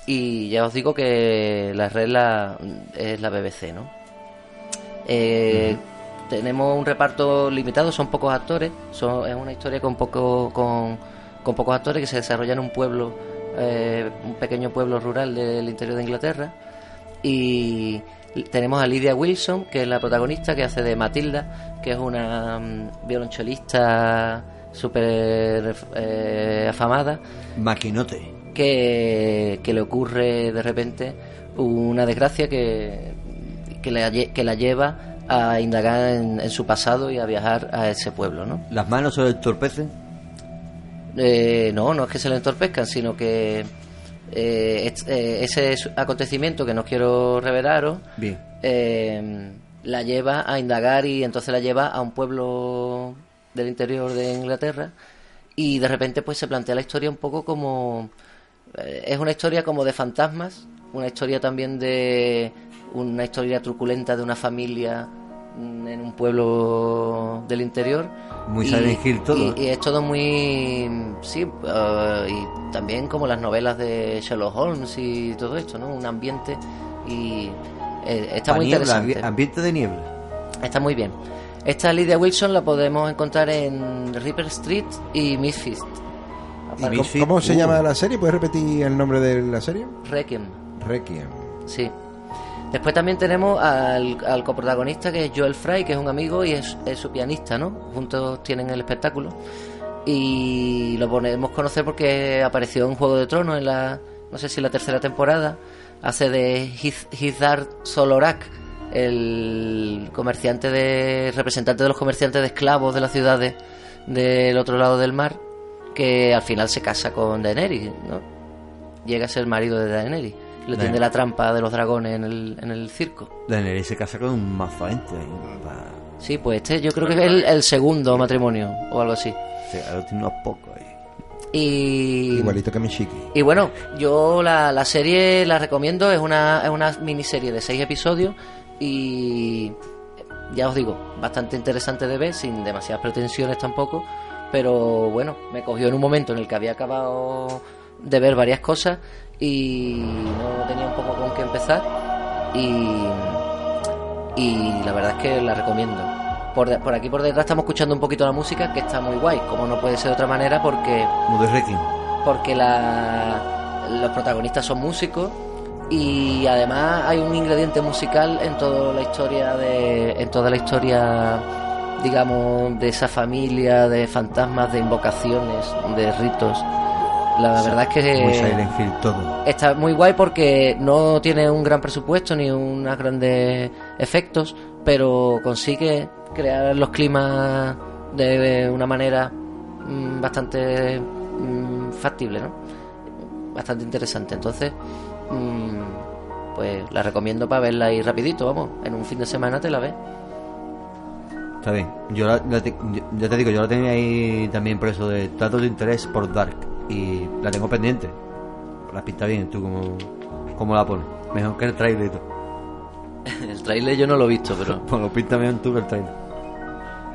Y ya os digo que la red la- es la BBC, ¿no? Eh, Tenemos un reparto limitado, son pocos actores. Son, es una historia con, poco, con, con pocos actores que se desarrolla en un pueblo, eh, un pequeño pueblo rural del interior de Inglaterra. Y tenemos a Lydia Wilson, que es la protagonista, que hace de Matilda, que es una mm, violonchelista súper eh, afamada, Maquinote. que, que le ocurre de repente una desgracia que, que, la, que la lleva a indagar en, en su pasado y a viajar a ese pueblo, ¿no? Las manos se entorpecen. Eh, no, no es que se le entorpezcan, sino que eh, es- eh, ese acontecimiento que no quiero revelaros eh, la lleva a indagar y entonces la lleva a un pueblo del interior de Inglaterra y de repente pues se plantea la historia un poco como es una historia como de fantasmas una historia también de una historia truculenta de una familia en un pueblo del interior. Muy Y- Silent Hill todo, Y, y es todo muy. Sí, eh, y también como las novelas de Sherlock Holmes y todo esto, ¿no? Un ambiente y. eh, está muy niebla, interesante. ambi- ambiente de niebla. Está muy bien. Esta Lydia Wilson la podemos encontrar en Reaper Street y Misfits. ¿Y Aparte- cómo, cómo se Uh. llama la serie? ¿Puedes repetir el nombre de la serie? Requiem. Requiem. Sí. Después también tenemos al, coprotagonista que es Joel Fry, que es un amigo y es, su pianista, ¿no? Juntos tienen el espectáculo. Y lo podemos conocer porque apareció en Juego de Tronos en la, no sé si la tercera temporada. Hace de Hiz- Hizdar Solorak, el comerciante de, representante de los comerciantes de esclavos de las ciudades del otro lado del mar, que al final se casa con Daenerys, ¿no? Llega a ser marido de Daenerys. Le tiende la trampa de los dragones en el, en el circo. Daenerys se casa con un mazo gente pa- Sí, pues este yo creo que es el, el segundo matrimonio o algo así. Sí, ahora tiene unos pocos ahí. Y, Igualito que Michiki. y bueno, yo la, la serie la recomiendo, es una, es una miniserie de seis episodios y ya os digo, bastante interesante de ver, sin demasiadas pretensiones tampoco, pero bueno, me cogió en un momento en el que había acabado de ver varias cosas y no tenía un poco con qué empezar y, y la verdad es que la recomiendo. Por, de- por aquí por detrás estamos escuchando un poquito la música que está muy guay, como no puede ser de otra manera porque porque la, los protagonistas son músicos y además hay un ingrediente musical en toda la historia de en toda la historia digamos de esa familia de fantasmas de invocaciones de ritos la verdad es que Muy Silent Hill todo. está muy guay porque no tiene un gran presupuesto ni unos grandes efectos, pero consigue crear los climas de una manera mm, bastante mm, factible, ¿no? Bastante interesante. Entonces, mm, pues la recomiendo para verla ahí rapidito, vamos. En un fin de semana te la ves. Está bien. Yo, la- la te- yo- ya te digo, yo la tenía ahí también por eso de datos de interés por Dark. Y la tengo pendiente. La pinta bien, tú como, como la pones. Mejor que el trailer y todo. [LAUGHS] El trailer yo no lo he visto, pero [LAUGHS] Pues lo pinta bien tú que el trailer.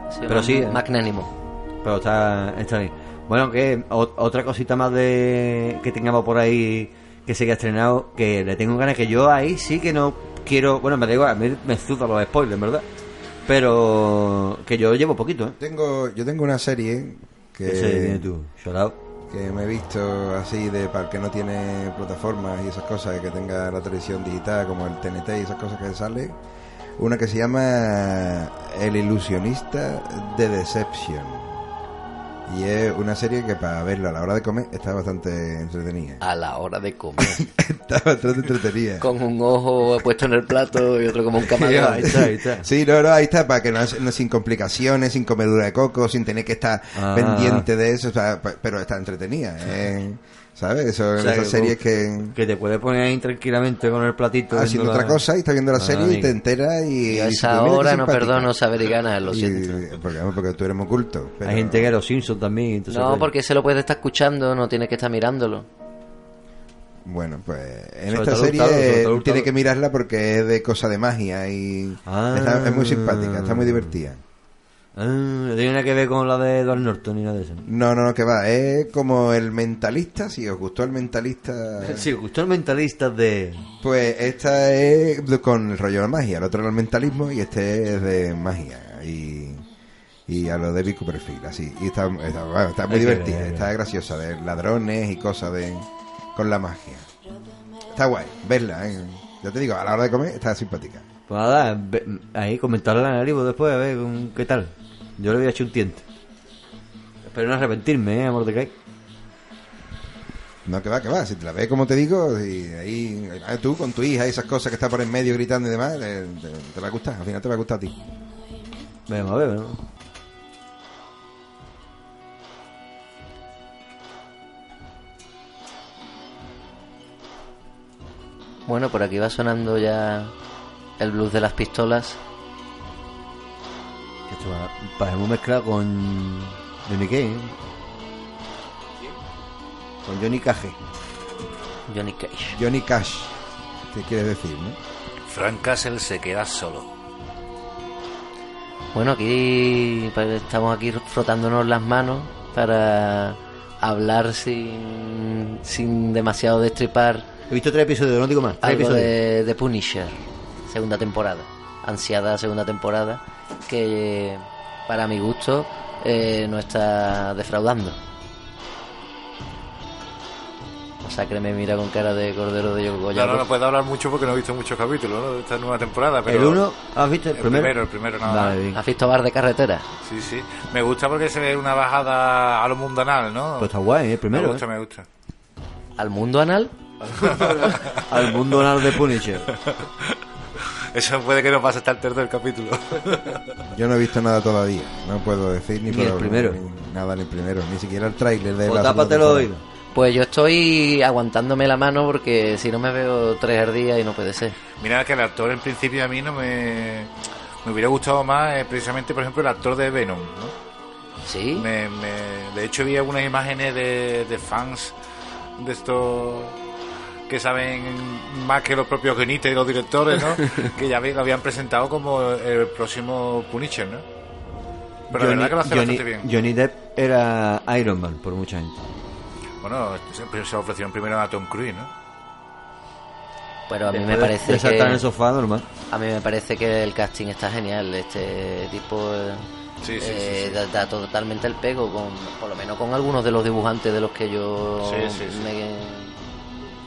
sí, Pero sí, eh. magnánimo. Pero está, está bien. Bueno, que otra cosita más de que tengamos por ahí que se haya estrenado, que le tengo ganas que yo ahí sí que no quiero, bueno, me da igual, a mí me sudan los spoilers, ¿verdad? Pero que yo llevo poquito, ¿eh? Tengo, yo tengo una serie que, ¿Qué serie tienes tú? Shout out. Que me he visto así de para que no tiene plataformas y esas cosas que tenga la televisión digital como el TNT y esas cosas que sale una que se llama El ilusionista de Deception y es una serie que para verla a la hora de comer está bastante entretenida A la hora de comer. [LAUGHS] está bastante entretenida Con un ojo puesto en el plato y otro como un camarón. [LAUGHS] Ahí está, ahí está. Sí, no, no, ahí está, para que no, no- sin complicaciones, sin comedura de coco, sin tener que estar Ah. pendiente de eso, o sea, pa- pero está entretenida, ¿eh? ¿Sabes? Eso, O sea, esas que series que Que te puedes poner ahí tranquilamente con el platito. haciendo otra la- cosa y estás viendo la Ah, serie y te enteras y... Y a esa "Pues hora no simpática". perdono saber y ganas, lo Y- siento. porque, porque tú eres muy culto. pero- Hay gente que a los Simpsons también. entonces, No, pues, porque se lo puede estar escuchando, no tiene que estar mirándolo. Bueno, pues en Sobre esta todo serie tiene que mirarla porque es de cosa de magia y Ah. está- es muy simpática, está muy divertida. Ah, no tiene nada que ver con la de Edward Norton ni nada de eso. No, no, no, que va, es como el mentalista, si os gustó el mentalista... [LAUGHS] Sí, gustó el mentalista de. Pues esta es con el rollo de la magia, el otro era el mentalismo y este es de magia y, y a lo de David Copperfield, así. Y está, está, bueno, está muy divertida, está graciosa, de ladrones y cosas de con la magia. Está guay, verla, ¿eh? Ya te digo, a la hora de comer está simpática. Pues nada, ahí comentarle a Naribo después a ver qué tal. Yo le voy a echar un tiento. Espero no arrepentirme, ¿eh, amor de Kai? No, que va, que va, si te la ves como te digo, y ahí ah, tú con tu hija y esas cosas que está por en medio gritando y demás, eh, te, te va a gustar, al final te va a gustar a ti. Vamos a ver, ¿no? Bueno, por aquí va sonando ya el blues de las pistolas. Esto va, pasemos mezclado con Johnny Cage, ¿eh? Con Johnny Cage. Johnny Cage. Johnny Cash, ¿qué quieres decir, no? Frank Castle se queda solo. Bueno, aquí pues, estamos aquí frotándonos las manos para hablar sin, sin demasiado destripar He visto tres episodios, no digo más. Tres algo episodios. de, de Punisher, segunda temporada, ansiada segunda temporada, que para mi gusto eh, no está defraudando. Masacre me mira con cara de cordero de Yoko No, no, no puedo hablar mucho porque no he visto muchos capítulos ¿no? de esta nueva temporada. Pero ¿El uno? ¿Has visto el, El primero? primero, el primero nada Vale. ¿Has visto Bar de Carretera? Sí, sí. Me gusta porque se ve una bajada a lo mundanal, ¿no? Pues está guay, ¿eh? el primero. me gusta, ¿eh? me gusta. ¿Al mundo anal? [LAUGHS] [LAUGHS] Al mundo anal de Punisher. [LAUGHS] Eso puede que no pase hasta el tercer capítulo. Yo no he visto nada todavía. No puedo decir ni, Ni el por- primero. ni nada ni el primero. Ni siquiera el tráiler de O la tápate los oídos. Pues yo estoy aguantándome la mano porque si no me veo tres al día y no puede ser. Mira que el actor en principio a mí no me... Me hubiera gustado más eh, precisamente, por ejemplo, el actor de Venom, ¿no? ¿Sí? Me, me- de hecho vi algunas imágenes de, de fans de estos que saben más que los propios guionistas y los directores, ¿no? [LAUGHS] que ya lo habían presentado como el próximo Punisher, ¿no? Pero la verdad que lo hace Johnny, bastante bien. Johnny Depp era Iron Man por mucha gente. Bueno, se, ofrecieron primero a Tom Cruise, ¿no? Pero a mí me Después parece de saltar en el que sofá normal. a mí me parece que el casting está genial. Este tipo eh, Sí, sí, sí, eh, sí. Da, da totalmente el pego, con, por lo menos con algunos de los dibujantes de los que yo Sí, sí, sí. me,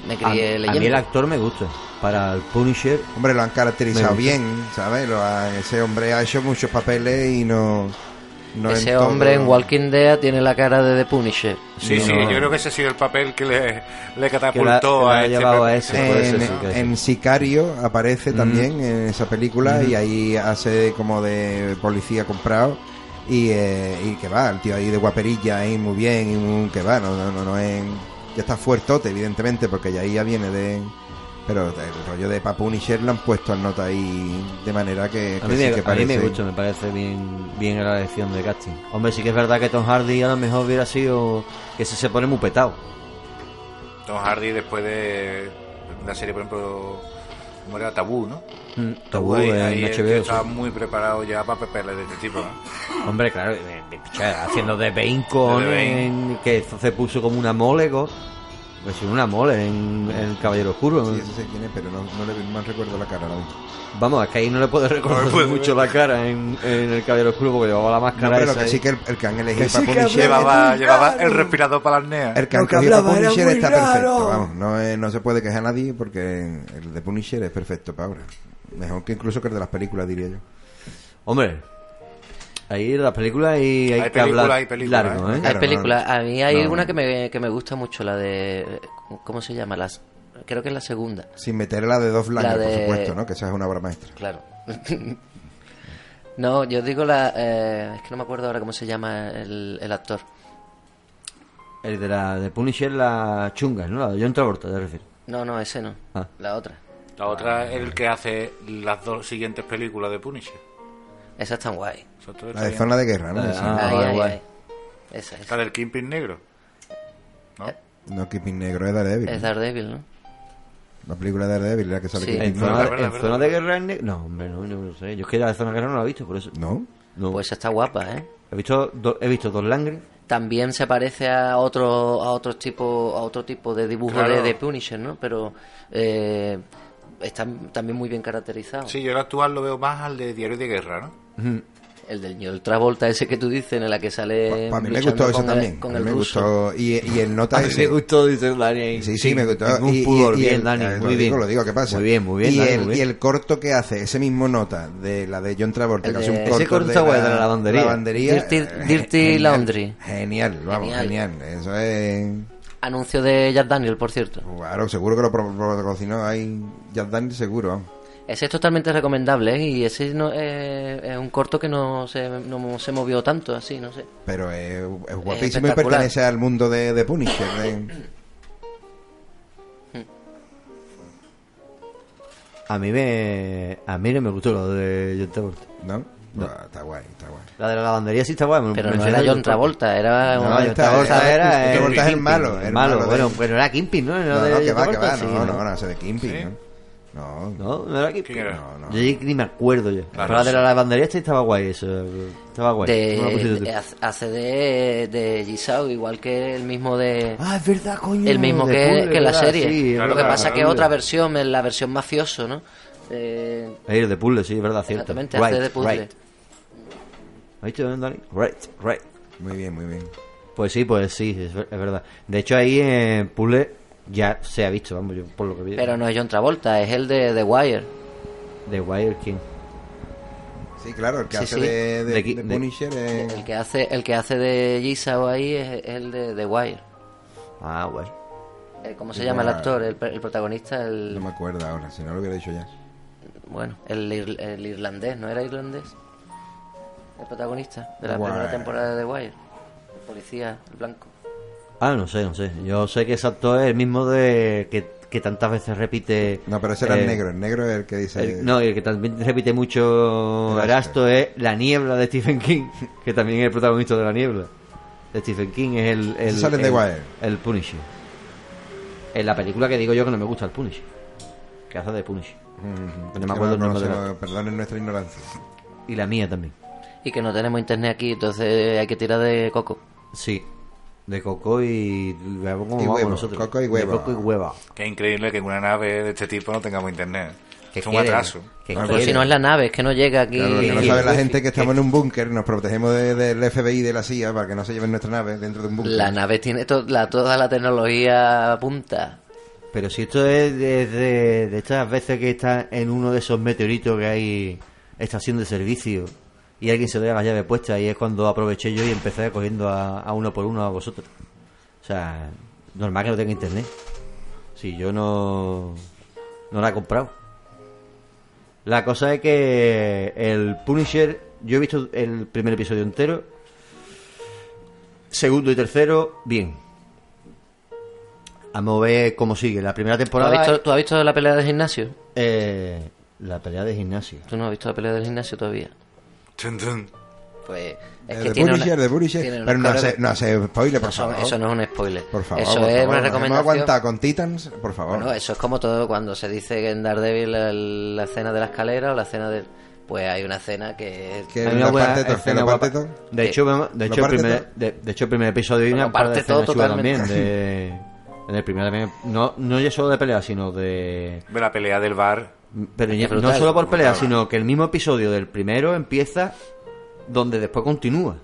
me A, crié a leyendo. mí el actor me gusta. Para el Punisher, Hombre, lo han caracterizado bien, ¿sabes? Lo ha- ese hombre ha hecho muchos papeles y no... no Ese en todo- hombre en Walking Dead tiene la cara de The Punisher. Sí, No. sí, yo creo que ese ha sido el papel que le, le que la, catapultó que la a ha este llevado a ese. En, sí, en Sicario aparece Mm. también en esa película y ahí hace como de policía comprado y, eh, y que va, el tío ahí de guaperilla ahí muy bien y muy, que va, no, no, no, no es, ya está fuertote evidentemente porque ya ahí ya viene de pero el rollo de Papunisher lo han puesto en nota ahí de manera que, A que mí, sí me, que a mí me gusta, me parece bien, bien la elección de casting. Hombre, sí que es verdad que Tom Hardy a lo mejor hubiera sido que se, se pone muy petado. Tom Hardy después de la serie, por ejemplo, como era Tabú, ¿no? Mm, Tabú ahí, en ahí HBO, estaba muy preparado ya para papeles de este tipo, ¿no? [LAUGHS] Hombre, claro, haciendo de Bacon, que se puso como una mole, go- pues sí, una mole en, en El Caballero Oscuro. sí, ese sé quién es pero no, no le no recuerdo la cara mismo. Vamos, es que ahí no le puedes recordar [LAUGHS] No puedo mucho la cara en, en El Caballero Oscuro porque llevaba la no, máscara pero esa que ahí. sí que el, el que han elegido Que sí que Papunisher Llevaba, llevaba el respirador para las neas. El que han cogido para Punisher está raro. perfecto, vamos. No, es- no se puede quejar nadie porque el de Punisher es perfecto para ahora. Mejor que incluso que el de las películas, diría yo. Hombre, ahí en la película hay, hay, Hay que hablar hay película, largo, ¿eh? ¿eh? Claro, hay películas, a mí hay no. una que me, que me gusta mucho, la de... ¿Cómo se llama? Las, creo que es la segunda. Sin meter la de Dolph La Lundgren, de- por supuesto, ¿no? Que esa es una obra maestra. Claro. [LAUGHS] no, yo digo la... eh, es que no me acuerdo ahora cómo se llama el, el actor. El de la de Punisher, la chunga, ¿no? La de John Travolta, te refieres. No, no, ese no. Ah. La otra. La otra es el que hace las dos siguientes películas de Punisher. Esa es tan guay. Todas La de. Zona de Guerra, ¿no? Ah, ahí, guay, ahí, guay. ahí. Esa, esa. La del Kingpin negro. ¿No? No, Keeping Negro es Daredevil. Es Daredevil, ¿no? La película de Daredevil, la que sale Sí. En No, zona, es verdad, en es zona verdad. de guerra en No, hombre, no, no lo sé. Yo es que la de zona de guerra no la he visto, por eso. ¿No? No. Pues esa está guapa, ¿eh? he visto do- he visto dos Langren. También se parece a otro a otro tipo a otro tipo de dibujo Claro. de, de Punisher, ¿no? Pero eh, está también muy bien caracterizado. Sí, yo el actual lo veo más al de Diario de Guerra, ¿no? El del el Travolta ese que tú dices en la que sale Para mí me gustó el- también. con el me ruso. gustó. Y, y el nota A ese. me gustó, dice Dani. Sí, sí, me gustó. Pudor, y- y bien, el, Dani, eh, muy lo bien. Digo, lo digo, ¿qué pasa? Muy bien, muy bien, Y, Dani, el, muy bien. y el corto que hace, ese mismo nota de la de John Travolta, El que hace un corto Ese corto de está guay, de la lavandería. lavandería, Dirty- eh, Dirty genial, Laundry. Genial, vamos, Genial. genial. Eso es. Anuncio de Jack Daniel, por cierto. Claro, seguro que lo patrocinó ahí Jack Daniel, seguro. Ese es totalmente recomendable ¿eh? y ese no, eh, es un corto que no se, no se movió tanto así, no sé. Pero es, es guapísimo y pertenece al mundo de, de Punisher. de- A mí me a mí no me gustó lo de John Travolta. ¿No? Pues, está guay, está guay. La de la lavandería sí está guay. Pero me no era John Travolta, era No, John Travolta era John el Travolta es el Kingpin, malo, el el malo. malo de- Bueno, pero era Kingpin, ¿no? No, de no, que va, que va, sí, no, no, no, ese de Kimping, Sí. ¿no? No, ¿No? ¿No era? ¿Quién era? No, no. Yo ni me acuerdo yo. Claro, Pero la de la lavandería esta estaba guay, eso. Estaba guay. De, de- hace de, de Jisao, igual que el mismo de. Ah, es verdad, coño. el mismo que, puzzle, que la serie. Sí, es Claro, Lo que pasa que es puzzle. otra versión, es la versión mafioso, ¿no? Eh, Ahí, el de puzzle, sí, es verdad, cierto. exactamente, hace de puzzle. Right. ¿Has visto, Dani? Right, right. Muy bien, muy bien. Pues sí, pues sí, es, ver- es verdad. De hecho, ahí en puzzle ya se ha visto, vamos, yo por lo que vi. Pero no es John Travolta, es el de The Wire. De Wire King. Sí, claro, el que Sí, hace sí. de, de, De Punisher es... El que hace, el que hace de Jisao ahí es, es el de The Wire. Ah, guay. Eh, ¿Cómo se llama el actor? El, el protagonista, el. No me acuerdo ahora, si no lo hubiera dicho ya. Bueno, el, ir- el irlandés, ¿no era irlandés? El protagonista de la Wire. primera temporada de The Wire. El policía, el blanco. Ah, no sé, no sé. Yo sé que ese actor es el mismo de que, que tantas veces repite. No, pero ese era eh, el negro, el negro es el que dice... el- no, y el que también repite mucho Erasto. Es La Niebla de Stephen King, [LAUGHS] que también es el protagonista de La Niebla. De Stephen King es el. el sale el- Wire. El Punisher. En la película que digo yo que no me gusta el Punisher. Que hace de Punisher. Mm, No me acuerdo el nombre del Perdonen nuestra ignorancia. Y la mía también. Y que no tenemos internet aquí, entonces hay que tirar de coco. Sí. De coco y. Como Y huevo, nosotros. coco y De huevo. coco y hueva. Que es increíble que en una nave de este tipo no tengamos internet. ¿Qué es un quieren? atraso. ¿Qué pues si no es la nave, es que no llega aquí. Claro, que no sabe la gente que que- estamos en un búnker, nos protegemos de- del FBI y de la CIA para que no se lleven nuestra nave dentro de un búnker. La nave tiene to- la, toda la tecnología punta. Pero si esto es de, de- de estas veces que está en uno de esos meteoritos que hay estación de servicio y alguien se deja la llave puesta y es cuando aproveché yo y empecé cogiendo a, a uno por uno a vosotros. O sea, normal que no tenga internet. Si yo no, no la he comprado. La cosa es que el Punisher, yo he visto el primer episodio entero. Segundo y tercero, bien. Vamos a ver cómo sigue. La primera ¿Tú has, temporada. visto, tú has visto la pelea del gimnasio? eh, la pelea de gimnasio. ¿Tú no has visto la pelea del gimnasio todavía? Tun, tun. Pues es Eh, que de tiene Punisher, una- de Punisher. tiene una Pero no hace, no hace spoiler, por eso, favor. eso no es un spoiler. Por favor, eso por es favor. una recomendación. aguantado con Titans, por favor. Bueno, eso es como todo cuando se dice que en Daredevil el- la escena de la escalera o la escena del... Pues hay una escena que... Que Hay una buena escena guapa. De hecho, vemos- de ¿Lo hecho, primer, de, de hecho, el primer episodio hay Lo una par de parte todo totalmente. también. De, en el primer también. No, no ya solo de pelea, sino de. Ve la pelea del bar. Pero no solo por pelea, Brutal. sino que el mismo episodio del primero empieza donde después continúa.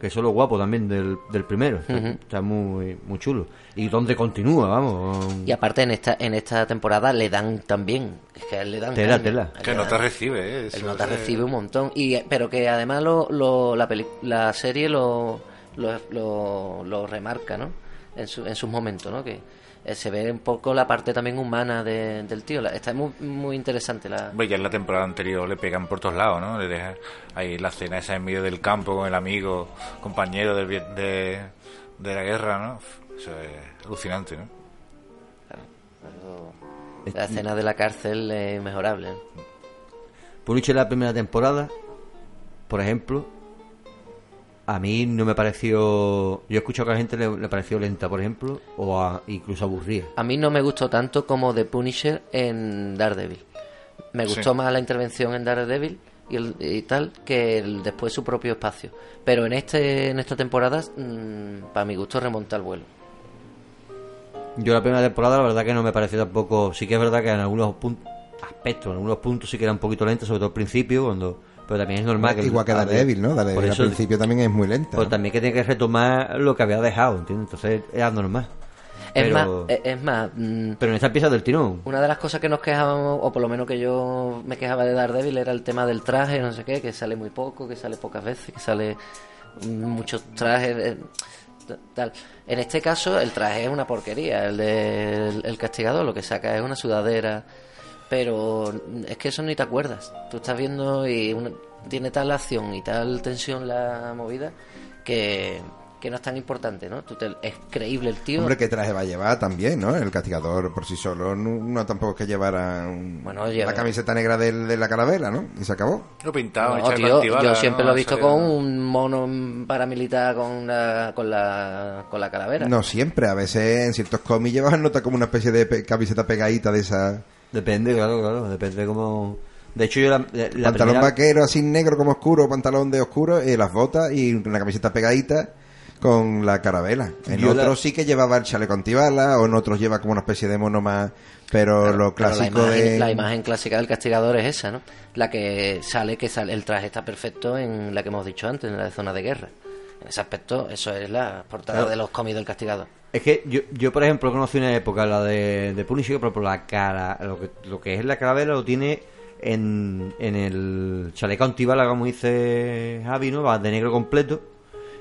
Que eso es lo guapo también del, del primero. Está- muy, muy chulo. Y donde continúa, vamos. Y aparte en esta en esta temporada le dan también. Es que le dan... Tela, tela. Que le nota dan- recibe, ¿eh? Eso El nota es- recibe un montón. y Pero que además lo, lo- la, peli- la serie lo, lo, lo- lo remarca, ¿no? En, su, en sus momentos, ¿no? Que eh, se ve un poco la parte también humana de- del tío. La- está muy, muy interesante la... Ya en la temporada anterior le pegan por todos lados, ¿no? Le dejan ahí la cena esa en medio del campo con el amigo, compañero del de, de la guerra, ¿no? Eso es alucinante, ¿no? La escena de la cárcel es mejorable. ¿no? Punisher la primera temporada, por ejemplo, a mí no me pareció. Yo he escuchado que a la gente le, le pareció lenta, por ejemplo, o a- incluso aburrida. A mí no me gustó tanto como The Punisher en Daredevil. Me gustó Sí. más la intervención en Daredevil y, el- y tal que el- después su propio espacio. Pero en este en esta temporada, mm, para mi gusto, remonta al vuelo. Yo la primera temporada, la verdad que no me pareció tampoco. Sí que es verdad que en algunos puntos, aspectos, en algunos puntos sí que era un poquito lenta, sobre todo al principio, cuando. Pero también es normal que. Igual que Daredevil, ¿no? Daredevil al principio también es muy lenta. Pues ¿no? también que tiene que retomar lo que había dejado, ¿entiendes? Entonces era normal. Es Pero- más, es, es más mm, Pero en esta empieza del tirón. una de las cosas que nos quejábamos, o por lo menos que yo me quejaba de Daredevil, era el tema del traje, no sé qué, que sale muy poco, que sale pocas veces, que sale mm, muchos trajes. eh, Tal. En este caso, el traje es una porquería. El del el castigador lo que saca es una sudadera. Pero es que eso ni te acuerdas. Tú estás viendo y una- tiene tal acción y tal tensión la movida que, que no es tan importante, ¿no? Tú te- es creíble el tío. Hombre, ¿qué traje va a llevar también, no? El castigador por sí solo no, no tampoco es que llevara un- Bueno, lleva- la camiseta negra del- de la calavera, ¿no? Y se acabó. Lo pintado, No, tío, yo siempre ¿no? lo he visto con un mono paramilitar con la, con la, con la calavera. No siempre, a veces en ciertos cómics llevas nota como una especie de pe- camiseta pegadita de esa Depende, claro, claro. Depende de cómo. De hecho, yo la, la pantalón primera- vaquero así negro como oscuro, pantalón de oscuro, y las botas y una camiseta pegadita con la carabela. En Yo la- otros sí que llevaba el chaleco antibala, o en otros lleva como una especie de mono más, pero lo Pero la clásico imagen, de... la imagen clásica del castigador es esa, ¿no? La que sale, que sale, el traje está perfecto en la que hemos dicho antes, en la de zona de guerra. En ese aspecto, eso es la portada Claro. de los cómics del castigador. Es que yo, yo, por ejemplo, conocí una época, la de, de Punisher, por ejemplo, la cara, lo que, lo que es la calavera lo tiene en, en el chaleco antibala, como dice Javi, ¿no? Va de negro completo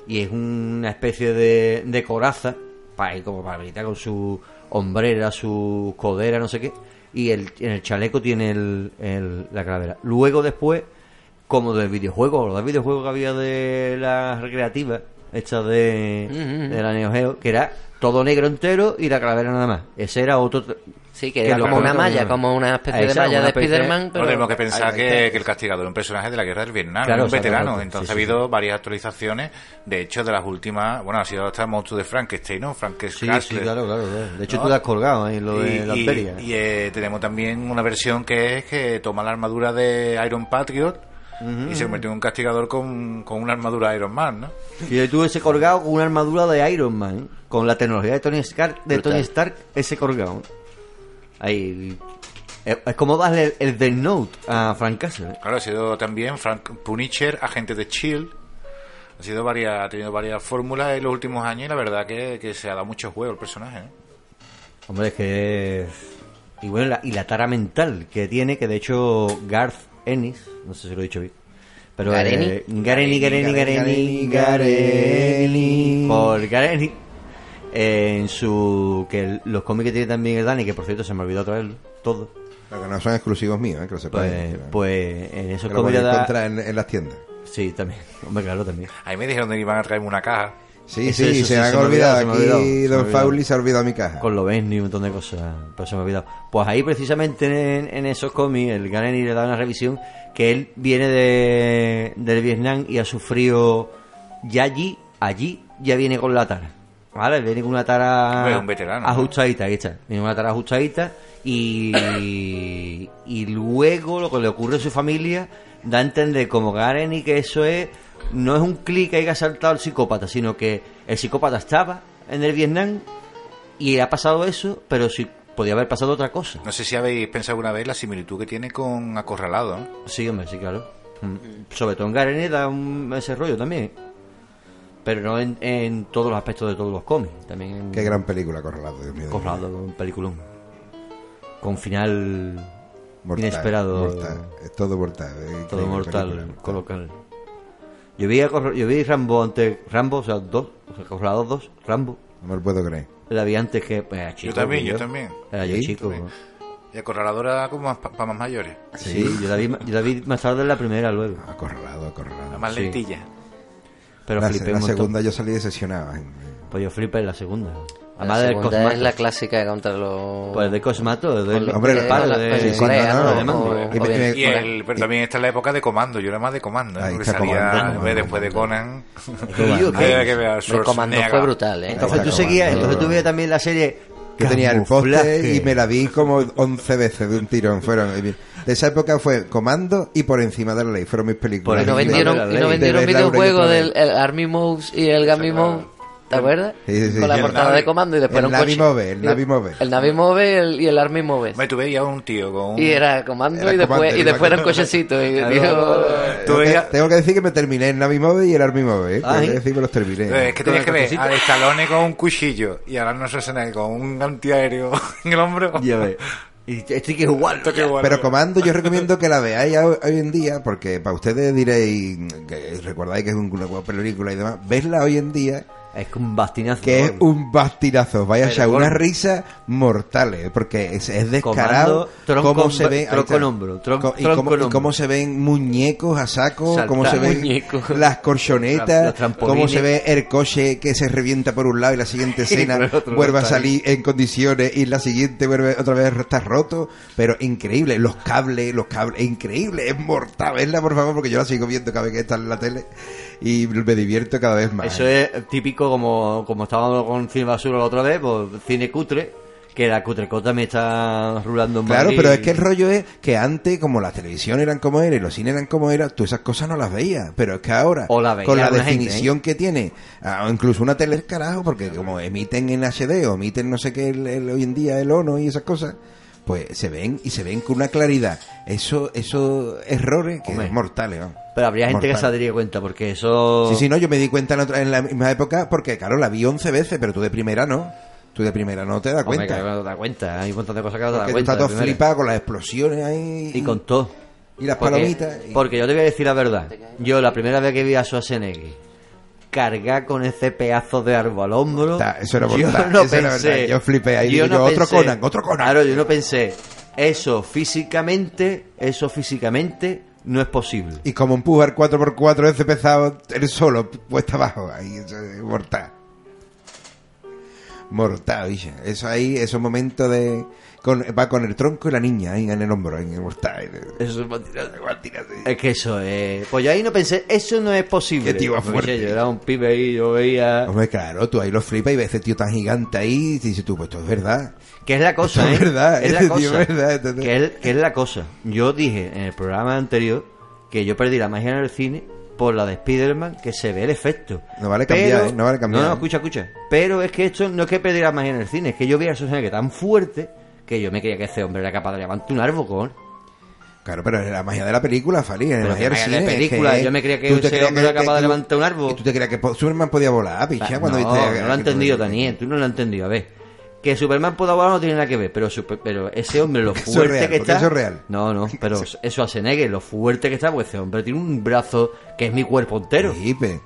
y es una especie de, de coraza, para ir como para militar con su hombrera, su codera, no sé qué, y el, en el chaleco tiene el, el- la calavera. Luego después, como del videojuego, los videojuegos que había de las recreativas, hechas de, Ujú. de la Neo Geo, que era todo negro entero y la calavera nada más. Ese era otro... Sí, que era como una malla, como una especie de malla de Spider-Man, No pero... tenemos que pensar que, el castigador es un personaje de la guerra del Vietnam, Claro, un veterano. Entonces Sí, ha sí, habido varias actualizaciones. De hecho, de las últimas, bueno, ha sido hasta el monstruo de Frankenstein, ¿no? Frankenstein. Sí, sí, claro, claro, claro. De hecho, No. tú te has colgado ahí lo de la y- feria. y, eh, tenemos también una versión que es que toma la armadura de Iron Patriot y se convierte en un castigador con, con una armadura Iron Man, ¿no? Y yo tuve ese colgado con una armadura de Iron Man, con la tecnología de Tony Stark, de Brutal. Tony Stark ese colgado. Ahí. Es, como darle el, el Death Note a Frank Castle. ¿eh? Claro, ha sido también Frank Punisher, agente de S.H.I.E.L.D. Ha sido varias, ha tenido varias fórmulas en los últimos años y la verdad que, que se ha dado mucho juego el personaje, ¿eh? Hombre, es que. Y bueno, la, y la tara mental que tiene, que de hecho Garth Ennis, no sé si lo he dicho bien. Pero ¿Gareni? eh, Gareni, Gareni, Gareni, Gareni, Gareni. Por Gareni. eh, en su. que el- los cómics que tiene también el Dani, que por cierto se me olvidó traerlo, todo. Pero que no son exclusivos míos, ¿eh? que lo sepáis. Pues, que- pues en esos cómics da- en, en las tiendas. Sí, también. [LAUGHS] Hombre, claro, también. A mí me dijeron que iban a traerme una caja. Sí, Eso- sí, eso se sí, han me ha olvidado. Aquí olvidado, Don olvidado. Fauli se ha olvidado mi caja. Con lo ven y un montón de cosas, pero se me ha olvidado. Pues ahí precisamente en, en esos cómics, el Gareni le da una revisión que él viene de, del Vietnam y ha sufrido ya allí, allí ya viene con la tara. ¿Vale? Viene con una tara un veterano, ¿no? ajustadita, ahí está. Viene con una tara ajustadita y, y luego lo que le ocurre a su familia da a entender como Gareni que eso es no es un clic que haya saltado al psicópata, sino que el psicópata estaba en el Vietnam y ha pasado eso, pero sí podía haber pasado otra cosa. No sé si habéis pensado alguna vez la similitud que tiene con Acorralado, ¿no? Sí, hombre, sí, claro. Mm. Sobre todo en Gareni da un, ese rollo también. Pero no en, en todos los aspectos de todos los cómics. También en Qué gran película, Corralado, Dios mío. Corralado, un peliculón. Con final Mortal, inesperado. mortal. Es todo mortal. es todo mortal, película, colocar. Yo vi, a yo vi Rambo antes, Rambo, o sea, dos, o sea, Corralado dos, Rambo. No me lo puedo creer. La vi antes que, pues, era chico. yo también, yo también. Era yo Sí, chico. también. Y Acorralado era como para más mayores. Sí, yo, la vi, yo la vi más tarde en la primera luego. Acorralado, acorralado. La más Sí. lentilla. Pero la flipé la segunda yo salí decepcionado. Pues yo flipé en la segunda. La Además del segunda Cosmato. es la clásica contra los... Pues de Cosmato, del Con- Hombre, de- el palo la- de- Corea, de Y el, pero también está en la época de Comando, yo era más de Comando, ¿eh? Porque salía Comando, después de. Conan. [LAUGHS] [LAUGHS] que yo- que El comando fue brutal, ¿eh? Entonces tú seguías, entonces tú veías también la serie. Yo tenía el poste y me la vi como 11 veces de un tirón. Fueron, de esa época fue Comando y Por encima de la ley. Fueron mis películas. Y no vendieron, de la De videojuegos del el Army Moves y el Gummy Move. ¿Te acuerdas? Sí, sí. Con la portada de comando y después el un Navi coche. Move, el Navi Move. El Navi Move y el, y el Army Move. Hombre, tú veías a un tío con un... Y era comando Era y después, comando, y después era un cochecito. Y dijo, Tengo tengo que decir que me terminé el Navi Move y el Army Move. ¿eh? Ah, Tengo que decir que me los terminé. Es que tenías que ver al Stallone con un cuchillo y a Arnold Schwarzenegger con un antiaéreo [LAUGHS] en el hombro. Ya ves. [LAUGHS] Y estoy que igual. Qué bueno. Pero Comando yo [LAUGHS] recomiendo que la veáis hoy en día, porque para ustedes diréis, que recordáis que es una película y demás, vesla hoy en día, Es un bastinazo. que es un bastinazo. Vaya a Pero echar con- unas risas mortales, porque es, es descarado tronco cómo se ve... ahí tronco está. en hombro, tron- Co- y, tronco cómo, en y cómo se ven muñecos a saco, cómo se ven muñecos. [LAUGHS] las corchonetas, cómo se ve el coche que se revienta por un lado y la siguiente [LAUGHS] escena vuelve a está ahí. salir en condiciones y la siguiente vuelve otra vez a estar roto, pero increíble, los cables, los cables, increíble, es mortal, verla por favor porque yo la sigo viendo cada vez que está en la tele y me divierto cada vez más. Eso es típico como, como estábamos con Cine Basura la otra vez, pues cine cutre, Que la cutrecota me está rulando en Claro, Madrid. pero es que el rollo es que antes, como la televisión eran como era y los cines eran como era, tú esas cosas no las veías. Pero es que ahora, O la veía con la gente, ¿eh? definición que tiene, o incluso una tele, carajo, porque como emiten en HD o emiten no sé qué el- el- hoy en día el ONO y esas cosas, pues se ven y se ven con una claridad. Eso, esos errores que Hombre. es mortales, ¿no? Pero habría gente que se daría cuenta, porque eso... Sí, sí, no, yo me di cuenta en, otra- en la misma época porque, claro, la vi 11 veces, pero tú de primera no. Tú de primera no te das Hombre, cuenta. no te das cuenta. Hay un montón de cosas que no te das tú cuenta. estás todo flipado con las explosiones ahí. Y con todo. y las Porque, palomitas. y- porque yo te voy a decir la verdad. Yo la primera vez que vi a Schwarzenegger cargar con ese pedazo de árbol al hombro, Ta, eso era yo no eso pensé. Yo flipé ahí, yo no yo, otro pensé- Conan, otro Conan. Claro, yo no pensé, eso físicamente, eso físicamente no es posible. Y como empujar 4x4 ese pesado, él solo, puesta abajo. Ahí, eso es mortal. Mortal, bicho. Eso ahí, esos momentos de. Con, va con el tronco y la niña ahí en el hombro, en el. Eso es Es que eso es... Pues yo ahí no pensé, eso no es posible. Qué tío fuerte. Yo era un pibe ahí, yo veía... Hombre, claro, tú ahí lo flipas y ves ese tío tan gigante ahí y dices tú, pues esto es verdad. Que es la cosa, Esto ¿eh? es verdad, es la este cosa. es verdad, este que, es, que es la cosa. Yo dije en el programa anterior que yo perdí la magia en el cine por la de Spider-Man, que se ve el efecto. No vale cambiar, Pero- ¿eh? No vale cambiar. No, no, escucha, escucha. Pero es que esto no es que perdí la magia en el cine, es que yo vi a que tan fuerte que yo me creía que ese hombre era capaz de levantar un árbol, con Claro, pero es la magia de la película, Fali, en la magia del de cine. es película, que yo me creía que tú te ese hombre era capaz de levantar un árbol. Y tú te creías que Superman podía volar, picha, cuando no, viste. no lo ha entendido, Daniel, tú no lo has entendido. A ver, que Superman pueda volar no tiene nada que ver, pero, super- pero ese hombre, lo [LAUGHS] es fuerte real, que porque está. eso es real. No, no, pero [LAUGHS] eso a Senegue, lo fuerte que está, pues ese hombre tiene un brazo que es mi cuerpo entero.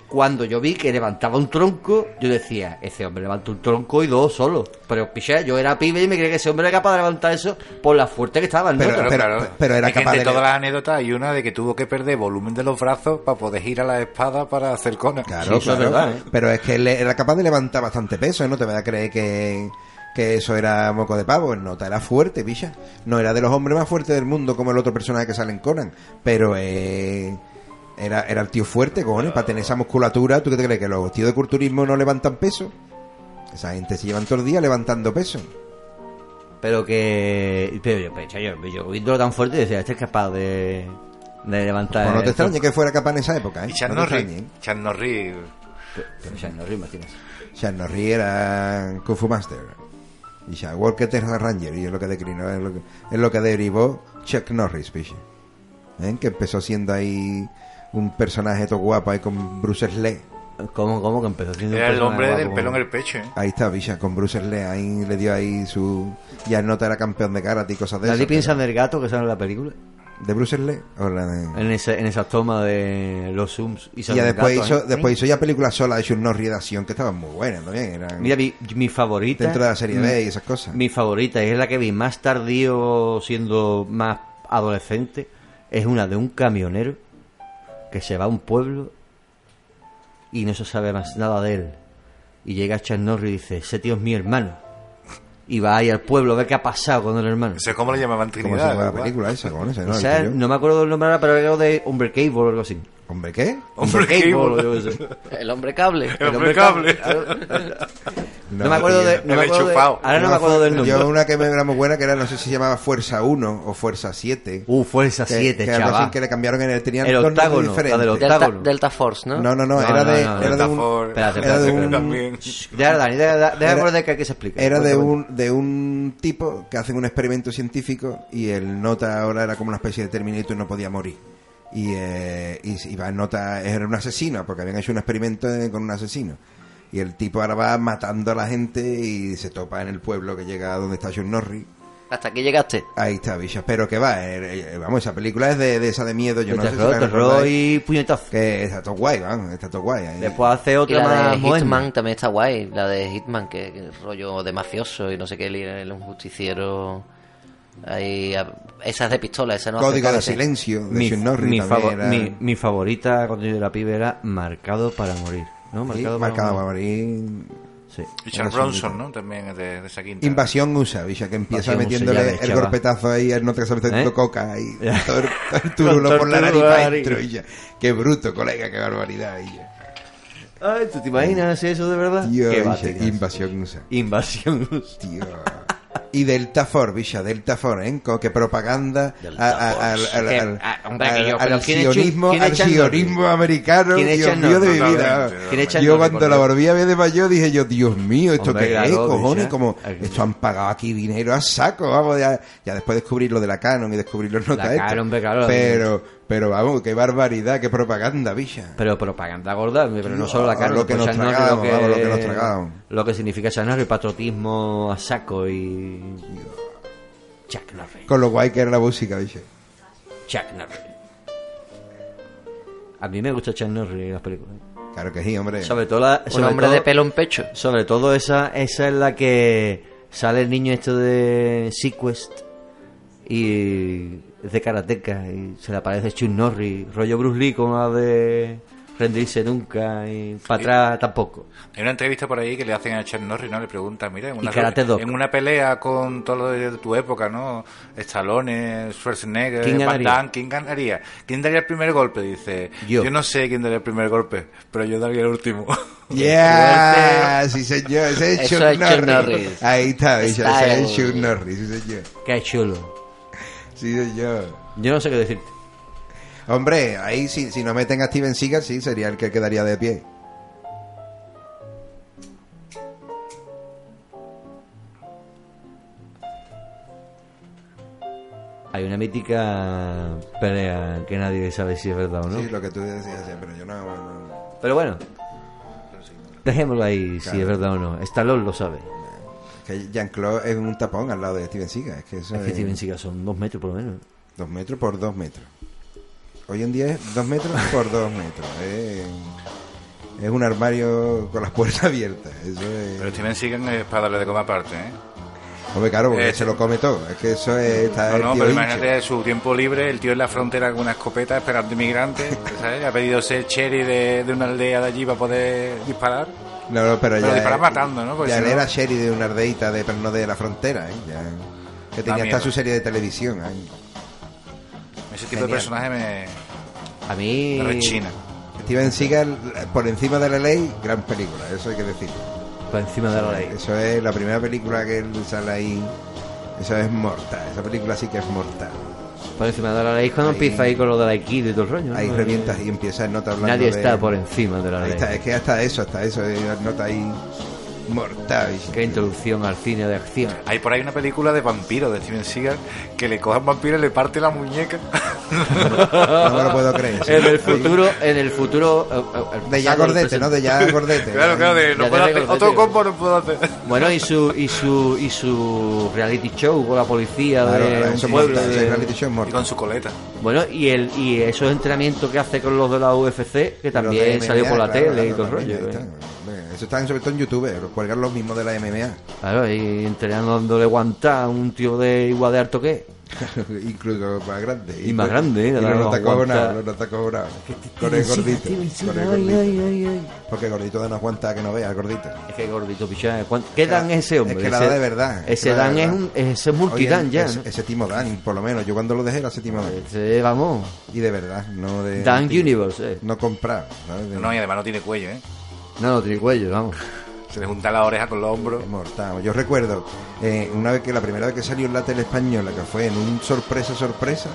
Cuando yo vi que levantaba un tronco, yo decía, ese hombre levanta un tronco y dos solo. Pero, piché, yo era pibe y me creía que ese hombre era capaz de levantar eso por la fuerte que estaba, ¿no? Pero- Pero, pero- claro, pero era capaz de- todas las anécdotas hay una de que tuvo que perder volumen de los brazos para poder girar la espada para hacer Conan. Claro, Sí, eso es verdad, ¿eh? Pero es que él era capaz de levantar bastante peso, ¿eh? No te vayas a creer que, que eso era moco de pavo. El nota era fuerte, picha. No era de los hombres más fuertes del mundo como el otro personaje que sale en Conan. Pero eh, era, era el tío fuerte, cojones. Para tener esa musculatura, ¿tú qué te crees? ¿Que los tíos de culturismo no levantan peso? Esa gente se llevan todo el día levantando peso. Pero que. Pero yo, pecha, yo, yo viéndolo tan fuerte decía, este es capaz de. de levantar. Pues no te el extrañe tronco". que fuera capaz en esa época, ¿eh? Y Chan No Norris, ¿eh? Chan Norris, Pero, Norris era Kung Fu Master. Y Sean Walker era Ranger. Y es lo que declinó, es lo que, es lo que derivó Chuck Norris, piche. ¿Eh? Que empezó siendo ahí un personaje todo guapo ahí con Bruce Lee. ¿Cómo, cómo que empezó siendo era el hombre guapo del pelo en el pecho. ¿eh? Ahí está, Villa, con Bruce Lee. Ahí le dio ahí su. Ya nota era campeón de karate y cosas de ¿Nadie esas, piensa en el gato que sale en la película? ¿De Bruce Lee? O la de- En, ese, en esa toma de los zooms y ya después, gato, hizo, ¿eh? después hizo ya películas solas de Chuck Norris de acción que estaban muy buenas también. Eran Mira, mi, mi favorita. dentro de la serie mm, B y esas cosas. Mi favorita, y es la que vi más tardío siendo más adolescente, es una de un camionero que se va a un pueblo y no se sabe más nada de él. Y llega a Chuck Norris y dice, ese tío es mi hermano. Y va ahí al pueblo a ver qué ha pasado con el hermano. No sé cómo le llamaban ¿Cómo se Trinidad. llama la película esa? Con ese, ¿no? Esa, El no me acuerdo del nombre ahora, pero era algo de Hombre Cable o algo así. ¿Hombre qué? Hombre, Cable, yo qué sé. [LAUGHS] El hombre cable. El hombre cable. [LAUGHS] No, me acuerdo de... No me acuerdo de- ahora no me acuerdo del nombre. Yo una que me era muy buena que era, no sé si se llamaba Fuerza 1 o Fuerza 7. Uh, Fuerza que, 7, que chaval. que le cambiaron en el tenían El octágono, la del Delta, octágono. Delta Force, ¿no? No, no, no, No, era no, de, no, era de Delta un, era de un, También. Deja, Dani, Era- acordar que hay que se explique. era de un, de un tipo que hacen un experimento científico y el nota ahora era como una especie de Terminator y no podía morir. Y, eh, y, y va, nota era un asesino porque habían hecho un experimento eh, con un asesino. Y el tipo ahora va matando a la gente y se topa en el pueblo que llega a donde está John Norris. Hasta aquí llegaste. Ahí está, bicha. Pero que va, eh, eh, vamos, esa película es de, de esa de miedo. Yo De no sé si terror, y puñetazo. Que está todo guay, vamos, está todo guay. ahí. Después hace Y otra la más de moderna. Hitman también está guay. La de Hitman, que, que rollo de mafioso y no sé qué, el un justiciero. Ahí, a- esa es de pistola, esa no Código de silencio de Mi, mi, era- mi, mi favorita cuando yo era pibe era Marcado para morir. ¿no? Sí, Marcado, marcado para para morir. Sí. Y Charles Bronson, ¿no? También es de, de esa quinta. Invasión USA, bicha, que empieza Invasión metiéndole USA, ya el golpetazo ahí, el no te sabes ¿Eh? coca ahí, [LAUGHS] Ya. todo el, turulo Con por la nariz para adentro, y ya. Qué bruto, colega, qué barbaridad. y ya. Ay, ¿tú te imaginas eso de verdad? Tío, Qué invasión USA. Invasión. [LAUGHS] Tío. Y Delta Force, bicha, Delta Force, ¿eh? Con qué propaganda al, Que, ah, que al- yo- al pero ¿quién echa- sionismo, al sionismo norte? americano, ¿Quién echa Dios mío de mi vida. Totalmente, ¿Quién echa el Yo cuando la Dios? volví a ver de mayor dije yo, Dios mío, ¿esto qué es, cojones? Como, esto han pagado aquí dinero a saco, vamos, ya, ya después descubrir lo de la Canon y descubrir los notas claro. Pero, pero vamos, qué barbaridad, qué propaganda, bicha. Pero propaganda gorda, pero no solo la Ah, cara, lo que nos tragábamos, vamos, lo que nos tragábamos. Lo que significa Chuck Norris, patriotismo a saco y... Chuck Norris. Con lo guay que era la música, bicha. Chuck Norris. A mí me gusta Chuck Norris en las películas. Claro que sí, hombre. Sobre todo la... Un sobre hombre todo- de pelo en pecho. Sobre todo esa, esa es la que sale el niño esto de Sequest y es de karateca y se le aparece Chuck Norris, rollo Bruce Lee con la de rendirse nunca y para atrás tampoco. Hay una entrevista por ahí que le hacen a Chuck Norris, ¿no? Le preguntan, mira, en una, en una pelea con todo lo de tu época, ¿no? Stallone, Schwarzenegger, ¿Quién Van ganaría? Damme, ¿quién ganaría? ¿Quién daría el primer golpe? Dice, Yo. yo no sé quién daría el primer golpe, pero yo daría el último. [LAUGHS] Yeah, sí señor, ese es Chuck Norris. Norris. Ahí está, ese es. Chuck Norris, sí señor. Qué chulo. Sí señor. Yo no sé qué decirte. Hombre, ahí si, si no meten a Steven Seagal, sí, sería el que quedaría de pie. Hay una mítica pelea que nadie sabe si es verdad o no. Sí, lo que tú decías siempre, yo no... no- Pero bueno, dejémoslo ahí si es verdad o no. Stallone lo sabe. Que Jean-Claude es un tapón al lado de Steven Seagal. Es que eso Es es, que Steven Seagal son dos metros por lo menos. dos metros por dos metros. Hoy en día es dos metros por dos metros. Es, es un armario con las puertas abiertas. Eso es... Pero Steven Seagal es para darle de comer aparte, ¿eh? Hombre, claro, porque Eh, se lo come todo. Es que eso es... Está No, el no, pero hincho. imagínate su tiempo libre, el tío en la frontera con una escopeta esperando inmigrantes, [LAUGHS] ¿sabes? Ha pedido ser cherry de, de una aldea de allí para poder disparar. No, no, pero, Pero ya. dispara matando, ¿no? Porque ya si él no- era Sherry de una ardeita, de, pero no de la frontera, ¿eh? Ya. Que tenía hasta miedo. su serie de televisión. ¿eh? Ese tipo de personaje me, A mí... me rechina. Steven Seagal, por encima de la ley, gran película, eso hay que decir. Por encima de la ley. Eso es la primera película que él sale ahí. Eso es mortal. Esa película sí que es mortal. Por encima de la ley cuando Ahí- empieza ahí con lo del aikido y todo el rollo. ¿no? Ahí revientas y empieza el nota hablando Nadie de- está por encima de la ley. está, es que hasta eso, hasta eso, eh, nota ahí mortal. Qué introducción al cine de acción. Hay por ahí una película de vampiro de Steven Seagal que le cojan vampiro y le parte la muñeca. No me lo puedo creer. sí. [LAUGHS] En el futuro, en el futuro... eh, eh, De ya gordete. ¿no? De ya [LAUGHS] gordete. claro, claro, de, no puedo hacer, otro combo no puedo hacer. Bueno, y su, y su, y su reality show con la policía Claro, de claro, un pueblo. mortal, de- reality show es Y mortal. con su coleta. Bueno, y el y esos entrenamientos que hace con los de la UFC, que también salió por la claro, tele y todo el rollo. ¿Eh? está. Eso están sobre todo en YouTube, los cuelgan los mismos de la MMA. Claro, y entrenando dándole guantá a un tío de igual de harto que. [LAUGHS] Incluso más grande. Y más grande, ¿eh? Y nota aguanta. cojonado, lo nota cojonado. Con el gordito. Con el gordito. Porque el gordito de no aguanta que no vea, el gordito. Es que gordito, pichá. ¿cuánto- ¿Qué dan es ese hombre? Es que la da de verdad. es Ese da Dan es un ese es multidan Oye, ya. ese- ¿no? Ese Timo Dan, por lo menos. Yo cuando lo dejé era ese Timo Dan. Ese, vamos. Y de verdad, no de. Dan. Universe, eh. No. De- No, y además no tiene cuello, ¿eh? No, no tiene cuello, vamos. Se le junta la oreja con los hombros. Mortal. Yo recuerdo eh, una vez que la primera vez que salió en la tele española, que fue en un sorpresa, sorpresa,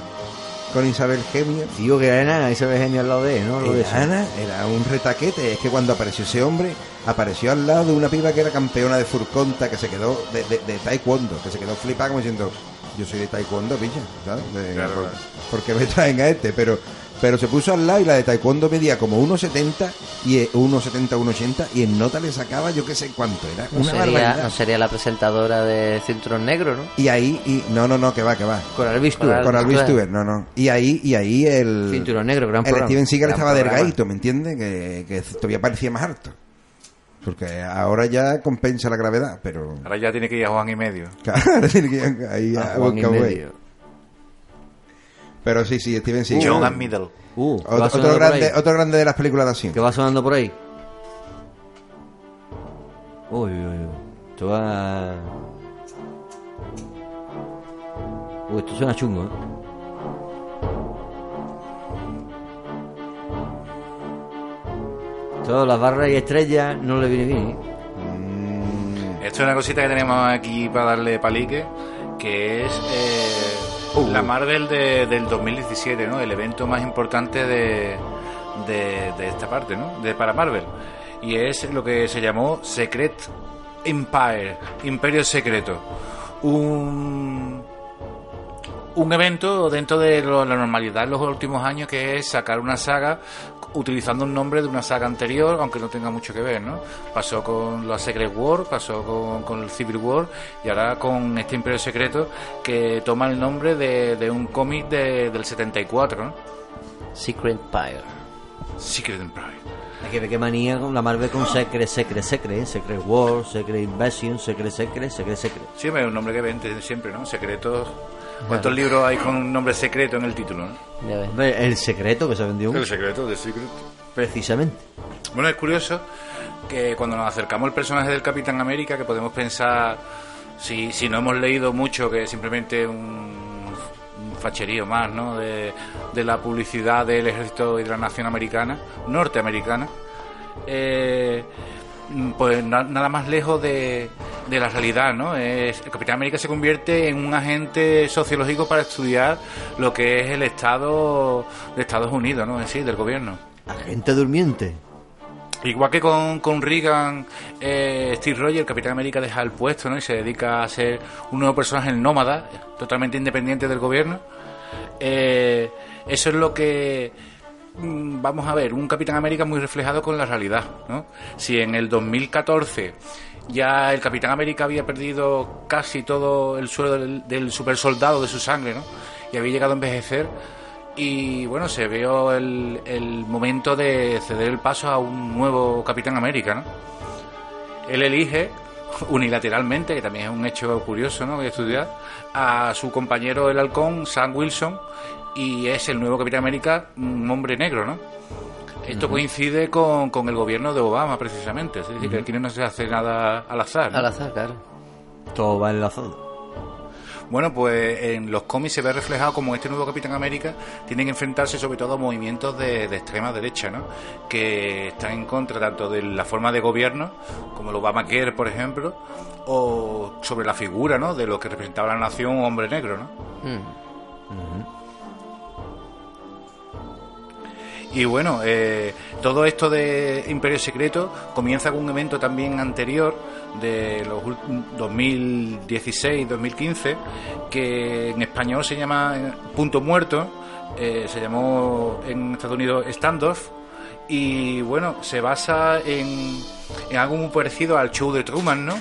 con Isabel Gemio. Digo que era nada, ese ve genio al lado de él, ¿no? Lo de Era, eso. Ana, era un retaquete. Es que cuando apareció ese hombre, apareció al lado de una piba que era campeona de Furconta, que se quedó de, de, de taekwondo, que se quedó flipada como diciendo, yo soy de taekwondo, picha, ¿sabes? De- Claro, por, claro. ¿por qué me traen a este? Pero pero se puso al lado y la de taekwondo medía como 1,70 y eh, 1,70, 1,80 y en nota le sacaba yo qué sé cuánto, era No una sería, barbaridad. no sería la presentadora de Cinturón Negro, ¿no? Y ahí, y, no, no, no, que va, que va. Con Alvis. Al- Con Alvis. Tuber, no, no. Y ahí, y ahí el. Cinturón negro, gran El programa. Steven Seagal estaba programa. delgadito, ¿me entiendes? Que, que todavía parecía más harto. Porque ahora ya compensa la gravedad, pero. Ahora ya tiene que ir a Juan y medio. [LAUGHS] Claro, tiene que ir ahí A a Juan y medio. Pero sí, sí, Steven Seagal. John and Middle. Uh, ¿qué va Otro, grande, otro grande de las películas de acción. ¿Qué va sonando por ahí? Uy, uy, uy. Esto va... Uy, esto suena chungo, ¿eh? Todas las barras y estrellas no le viene bien, ¿eh? Mm, Esto es una cosita que tenemos aquí para darle palique, que es eh, la Marvel de- del 2017, ¿no? El evento más importante de, de, esta parte, ¿no? De para Marvel. Y es lo que se llamó Secret Empire, Imperio Secreto. Un un evento dentro de la normalidad en los últimos años que es sacar una saga utilizando un nombre de una saga anterior, aunque no tenga mucho que ver, ¿no? Pasó con la Secret War, pasó con, con el Civil War y ahora con este Imperio Secreto que toma el nombre de, de un cómic de- del 74, ¿no? Secret Empire. Secret Empire. Hay que ver qué manía con la Marvel con Secret, Secret, Secret, ¿eh? Secret War, Secret Invasion, Secret, Secret, Secret, Secret. Sí, es un nombre que vende siempre, ¿no? Secretos. ¿Cuántos libros hay con un nombre secreto en el título, no? Ya ves. Hombre, el secreto que se vendió El secreto de Secret. precisamente. Bueno, es curioso que cuando nos acercamos al personaje del Capitán América, que podemos pensar, si, si no hemos leído mucho, que es simplemente un, un facherío más, ¿no? De, de la publicidad del ejército y de la nación americana, norteamericana, eh, pues na- nada más lejos de, la realidad, ¿no? Es, el Capitán América se convierte en un agente sociológico para estudiar lo que es el Estado de Estados Unidos, ¿no? En sí, del gobierno. Agente durmiente. Igual que con, con Reagan, eh, Steve Rogers, Capitán América deja el puesto ¿no? y se dedica a ser un nuevo personaje nómada, totalmente independiente del gobierno. Eh, eso es lo que mm, vamos a ver, un Capitán América muy reflejado con la realidad. ¿no? Si en el 2014 ya el Capitán América había perdido casi todo el suelo del, del super soldado de su sangre ¿no? y había llegado a envejecer, y bueno, se vio el, el momento de ceder el paso a un nuevo Capitán América, ¿no? Él elige [LAUGHS] unilateralmente, que también es un hecho curioso, ¿no? Que estudiar, a su compañero el halcón, Sam Wilson, y es el nuevo Capitán América, un hombre negro, ¿no? Esto coincide con, con el gobierno de Obama, precisamente. Es decir, que aquí no se hace nada al azar. ¿no? Al azar, claro. Todo va enlazado. Bueno, pues en los cómics se ve reflejado como este nuevo Capitán América tiene que enfrentarse sobre todo a movimientos de, extrema derecha, ¿no? Que están en contra tanto de la forma de gobierno, como el Obamacare, por ejemplo, o sobre la figura, ¿no? De lo que representaba la nación un hombre negro, ¿no? Mm. Y bueno, eh, todo esto de Imperio Secreto comienza con un evento también anterior de los ul- 2016-2015 que en español se llama eh, Punto Muerto, eh, se llamó en Estados Unidos Standoff y bueno, se basa en, en algo muy parecido al show de Truman, ¿no?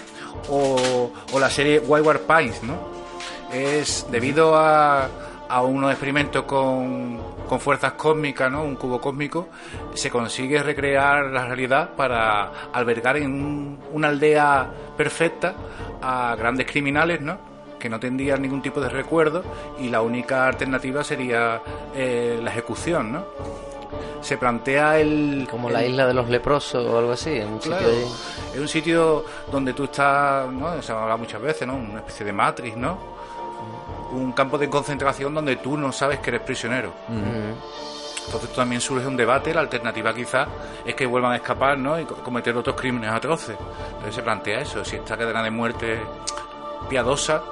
O, o la serie Wayward Pines, ¿no? Es debido a, a unos experimentos con, con fuerzas cósmicas, ¿no? Un cubo cósmico, se consigue recrear la realidad para albergar en un- una aldea perfecta a grandes criminales, ¿no? Que no tendrían ningún tipo de recuerdo y la única alternativa sería eh, la ejecución, ¿no? Se plantea el... Como el- la isla de los leprosos o algo así, en un Claro, sitio es un sitio donde tú estás, ¿no? Se ha hablado muchas veces, ¿no? Una especie de matriz, ¿no? Un campo de concentración donde tú no sabes que eres prisionero. Entonces también surge un debate, la alternativa quizás es que vuelvan a escapar, ¿no? Y co- cometer otros crímenes atroces. Entonces se plantea eso, si esta cadena de muerte piadosa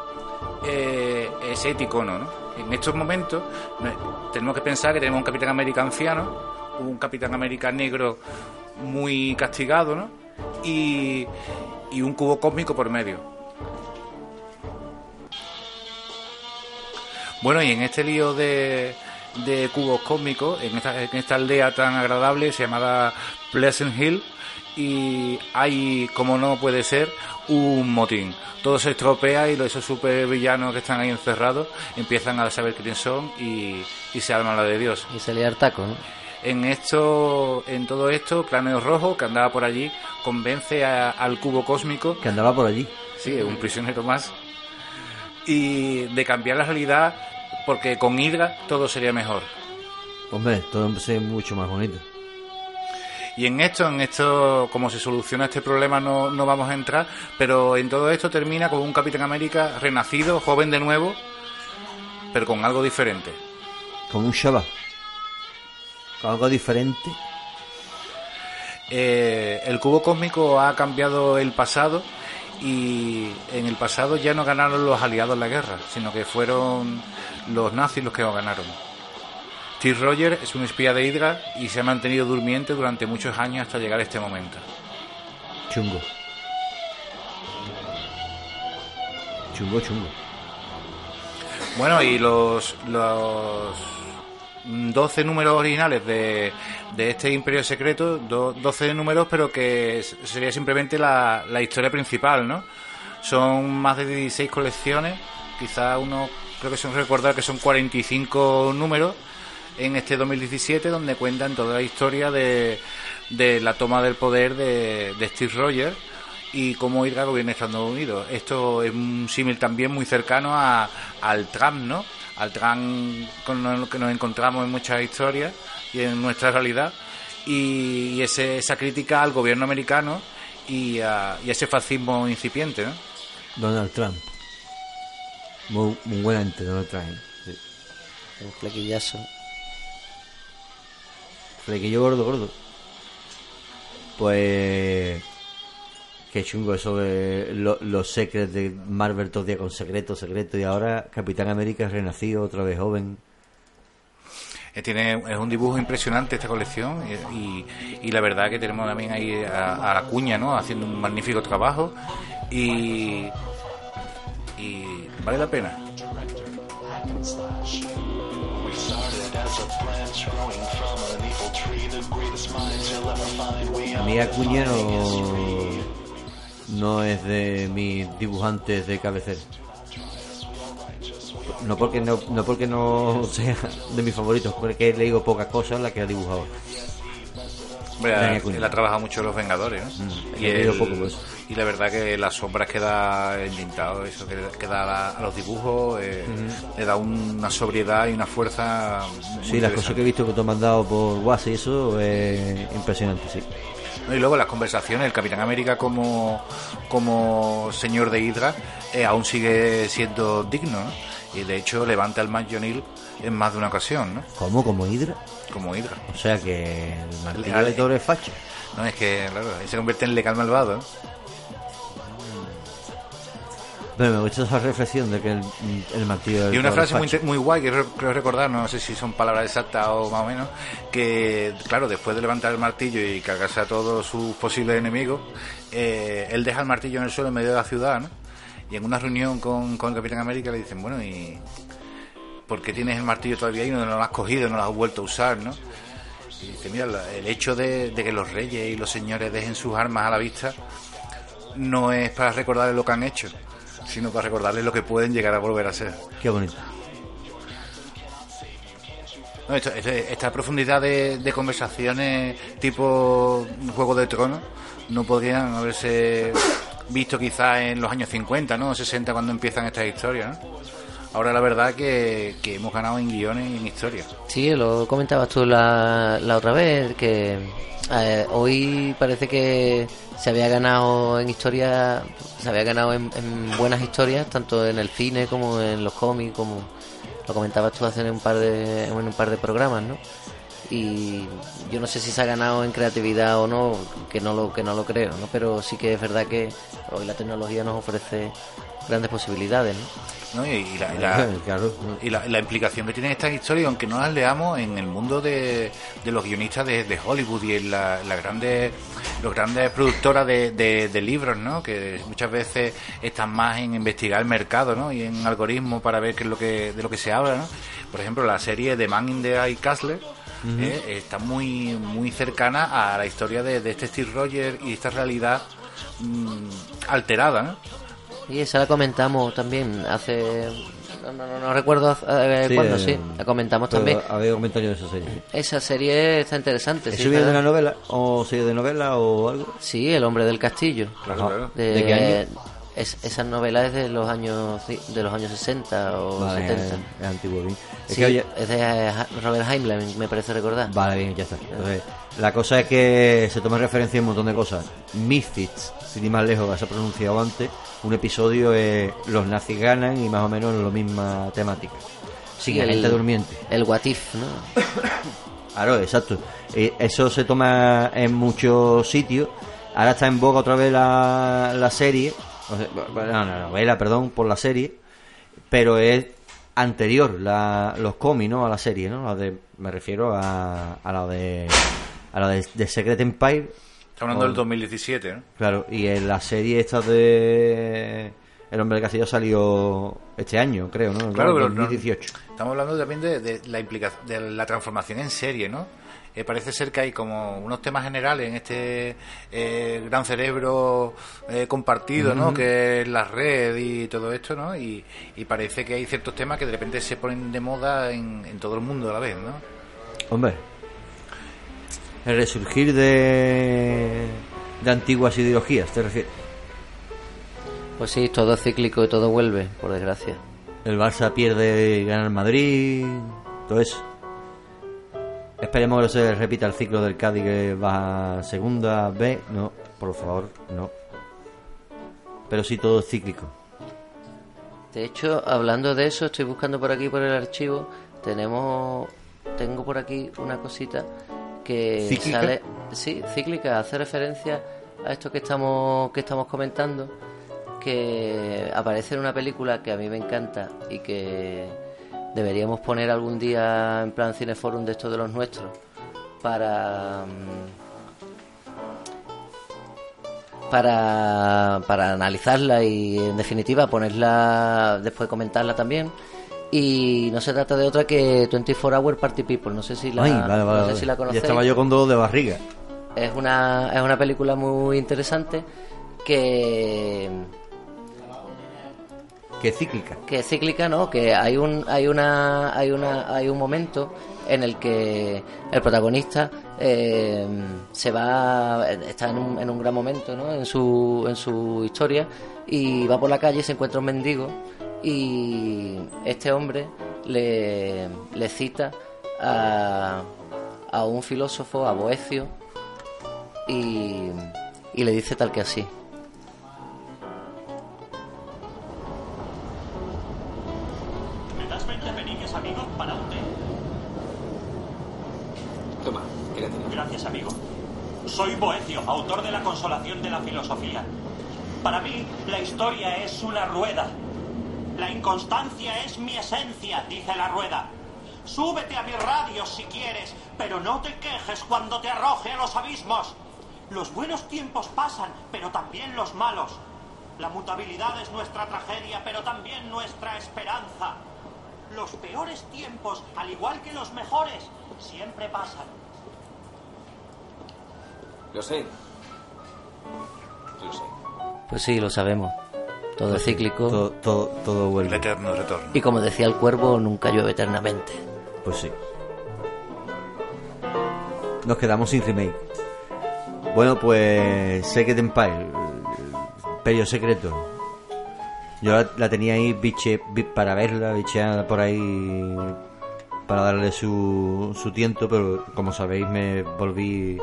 eh, es ético o no, ¿no? En estos momentos tenemos que pensar que tenemos un Capitán América anciano, un Capitán América negro muy castigado, ¿no? Y, y un cubo cósmico por medio. Bueno, y en este lío de, de cubos cósmicos, en esta, en esta aldea tan agradable, se llamada Pleasant Hill, y hay, como no puede ser, un motín. Todo se estropea y los- esos super villanos que están ahí encerrados empiezan a saber quiénes son y, y se arman la de Dios. Y se lía el taco, ¿no? En esto, en todo esto, Cráneo Rojo, que andaba por allí, convence a- al cubo cósmico Que andaba por allí. Sí, un prisionero más. Y de cambiar la realidad, porque con Hydra todo sería mejor. Hombre, todo es mucho más bonito. Y en esto, en esto, como se soluciona este problema, no, no vamos a entrar, pero en todo esto termina con un Capitán América renacido, joven de nuevo, pero con algo diferente. Como un Shabbat. Con algo diferente. Eh, el cubo cósmico ha cambiado el pasado y en el pasado ya no ganaron los aliados la guerra, sino que fueron los nazis los que lo ganaron. Steve Rogers es un espía de Hydra y se ha mantenido durmiente durante muchos años hasta llegar a este momento. Chungo. Chungo, chungo. Bueno, y los, los 12 números originales de, de este Imperio Secreto, do- 12 números, pero que sería simplemente la, la historia principal, ¿no? Son más de 16 colecciones, quizá uno, creo que son recordar que son 45 números en este 2017, donde cuentan toda la historia de, de la toma del poder de, de Steve Rogers y cómo Hydra gobierna Estados Unidos. Esto es un símil también muy cercano a, al Trump, ¿no? Al Trump con el que nos encontramos en muchas historias y en nuestra realidad. Y, y ese, esa crítica al gobierno americano y a, y a ese fascismo incipiente, ¿no? Donald Trump. Muy, muy buena gente, Donald Trump. Sí. Un flequillazo. Flequillo gordo, gordo. Pues. Qué chungo eso de lo- los secrets de Marvel todo día con secreto, secreto. Y ahora Capitán América es renacido, otra vez joven. Eh, Tiene, es un dibujo impresionante esta colección eh, y, y la verdad que tenemos también ahí a, a la cuña, ¿no? Haciendo un magnífico trabajo y, y vale la pena. A mí Acuña no, no es de mis dibujantes de cabecera. No porque no, no porque no [LAUGHS] sea de mis favoritos, porque le digo pocas cosas las que ha dibujado. Dani él ha trabajado mucho Los Vengadores, ¿no? Mm, y, he leído él- poco, pues. y la verdad que las sombras que da entintado, eso que, que da a, la- los dibujos, eh, le da una sobriedad y una fuerza. muy Sí, las cosas que he visto que te han mandado por WhatsApp y eso es impresionante, sí. Y luego las conversaciones, el Capitán América como, como señor de Hydra eh, aún sigue siendo digno, ¿no? Y de hecho levanta al Matt O'Neill en más de una ocasión, ¿no? ¿Cómo? ¿Como Hydra? Como Hydra. O sea que el martillo de Thor es facha. No, es que, claro, ahí se convierte en legal malvado, ¿no? Pero me gusta esa reflexión de que el, el martillo Y una frase muy, muy guay que re- creo recordar, no sé si son palabras exactas o más o menos, que claro, después de levantar el martillo y cargarse a todos sus posibles enemigos, eh, él deja el martillo en el suelo en medio de la ciudad, ¿no? Y en una reunión con, con el Capitán América le dicen, bueno, ¿y por qué tienes el martillo todavía y no lo has cogido, no lo has vuelto a usar, ¿no? Y dice, mira, el hecho de, de que los reyes y los señores dejen sus armas a la vista no es para recordarles lo que han hecho, sino para recordarles lo que pueden llegar a volver a ser. Qué bonito. No, esto- esta profundidad de, de conversaciones tipo Juego de Tronos no podrían haberse visto quizás en los años 50, ¿no? 60 cuando empiezan estas historias, ¿no? Ahora la verdad que, que hemos ganado en guiones y en historia. Sí, lo comentabas tú la, la otra vez, que eh, hoy parece que se había ganado en historia, se había ganado en, en buenas historias, tanto en el cine como en los cómics, como lo comentabas tú hace un par de, en un par de programas, ¿no? Y yo no sé si se ha ganado en creatividad o no, que no lo, que no lo creo, ¿no? Pero sí que es verdad que hoy la tecnología nos ofrece grandes posibilidades, ¿no? ¿no? Y, y la, y la- [LAUGHS] Claro. y la- la implicación que tienen estas historias, aunque no las leamos en el mundo de, de los guionistas de, de Hollywood y en la- las grandes los grandes productoras de, de- de libros, ¿no? Que muchas veces están más en investigar el mercado, ¿no? Y en algoritmos para ver qué es lo que de lo que se habla, ¿no? Por ejemplo, la serie The Man in the High Castle eh, está muy muy cercana a la historia de, de este Steve Rogers y esta realidad mm, alterada, ¿no? Y esa la comentamos también hace. No, no, no, no recuerdo eh, Sí, cuándo, eh, sí. La comentamos Pero también. Había comentarios de esa serie. Esa serie está interesante. ¿Eso sí, de la novela? ¿O serie de novela o algo? Sí, El hombre del castillo. Claro, claro. De, ¿De qué año? Es, esa novela es de los años de los años 60 o Vale, 70. es, es antiguo, bien. Es Sí, que, oye, es de Robert Heinlein, me parece recordar. Vale, bien, ya está. Entonces, la cosa es que se toma referencia a un montón de cosas. Misfits, sin ir más lejos, se ha pronunciado antes. Un episodio es Los nazis ganan y más o menos la misma temática. Sí, el- gente durmiente. El What If, ¿no? [COUGHS] Claro, exacto. Eh, eso se toma en muchos sitios. Ahora está en boga otra vez la, la serie, o sea, bueno, no, no, novela, perdón, por la serie, pero es anterior la, los cómics, ¿no? A la serie, ¿no? La de, me refiero a, a la de a la de, de Secret Empire. Estamos hablando del 2017, ¿no? Claro, y en la serie esta de El hombre del castillo salió este año, creo, ¿no? Claro, pero no- 2018. Estamos hablando también de, de la implicación, de la transformación en serie, ¿no? Eh, parece ser que hay como unos temas generales en este eh, gran cerebro eh, compartido, ¿no? Que es la red y todo esto, ¿no? Y, y parece que hay ciertos temas que de repente se ponen de moda en, en todo el mundo a la vez, ¿no? Hombre, el resurgir de, de antiguas ideologías, ¿te refieres? Pues sí, todo es cíclico y todo vuelve, por desgracia. El Barça pierde y gana el Madrid, todo eso. Esperemos que no se repita el ciclo del Cádiz que va a segunda B. No, por favor, no. Pero sí todo es cíclico. De hecho, hablando de eso, estoy buscando por aquí por el archivo. Tenemos, tengo por aquí una cosita que ¿Cíclica? sale, sí, cíclica, hace referencia a esto que estamos que estamos comentando, que aparece en una película que a mí me encanta y que deberíamos poner algún día en plan cineforum de estos de los nuestros para mm, para, para analizarla y en definitiva ponerla después comentarla también y no se trata de otra que 24 Hour Party People no sé si la, Ay, vale, vale, no sé si la Ya conocéis estaba yo con dolor de barriga. es una es una película muy interesante que Que es cíclica. que es cíclica no que hay un hay una hay una hay un momento en el que el protagonista eh, se va está en un, en un gran momento ¿no? en su en su historia y va por la calle y se encuentra un mendigo y este hombre le, le cita a, a un filósofo a Boecio y, y le dice tal que así ¿Me das 20 peniques, amigo, para un té? Toma, quédate. Gracias, amigo. Soy Boecio, autor de La Consolación de la Filosofía. Para mí, la historia es una rueda. La inconstancia es mi esencia, dice la rueda. Súbete a mi radio si quieres, pero no te quejes cuando te arroje a los abismos. Los buenos tiempos pasan, pero también los malos. La mutabilidad es nuestra tragedia, pero también nuestra esperanza. Los peores tiempos, al igual que los mejores, siempre pasan. Lo sé. Lo sé. pues sí lo sabemos todo es cíclico Todo, todo, todo El vuelve. eterno retorno. y como decía el cuervo nunca llueve eternamente Pues sí. Nos quedamos sin remake. Bueno, pues Secret Empire, Imperio Secreto. Yo la, la tenía ahí biche, bi- para verla, bicheada por ahí para darle su, su tiento, pero como sabéis me volví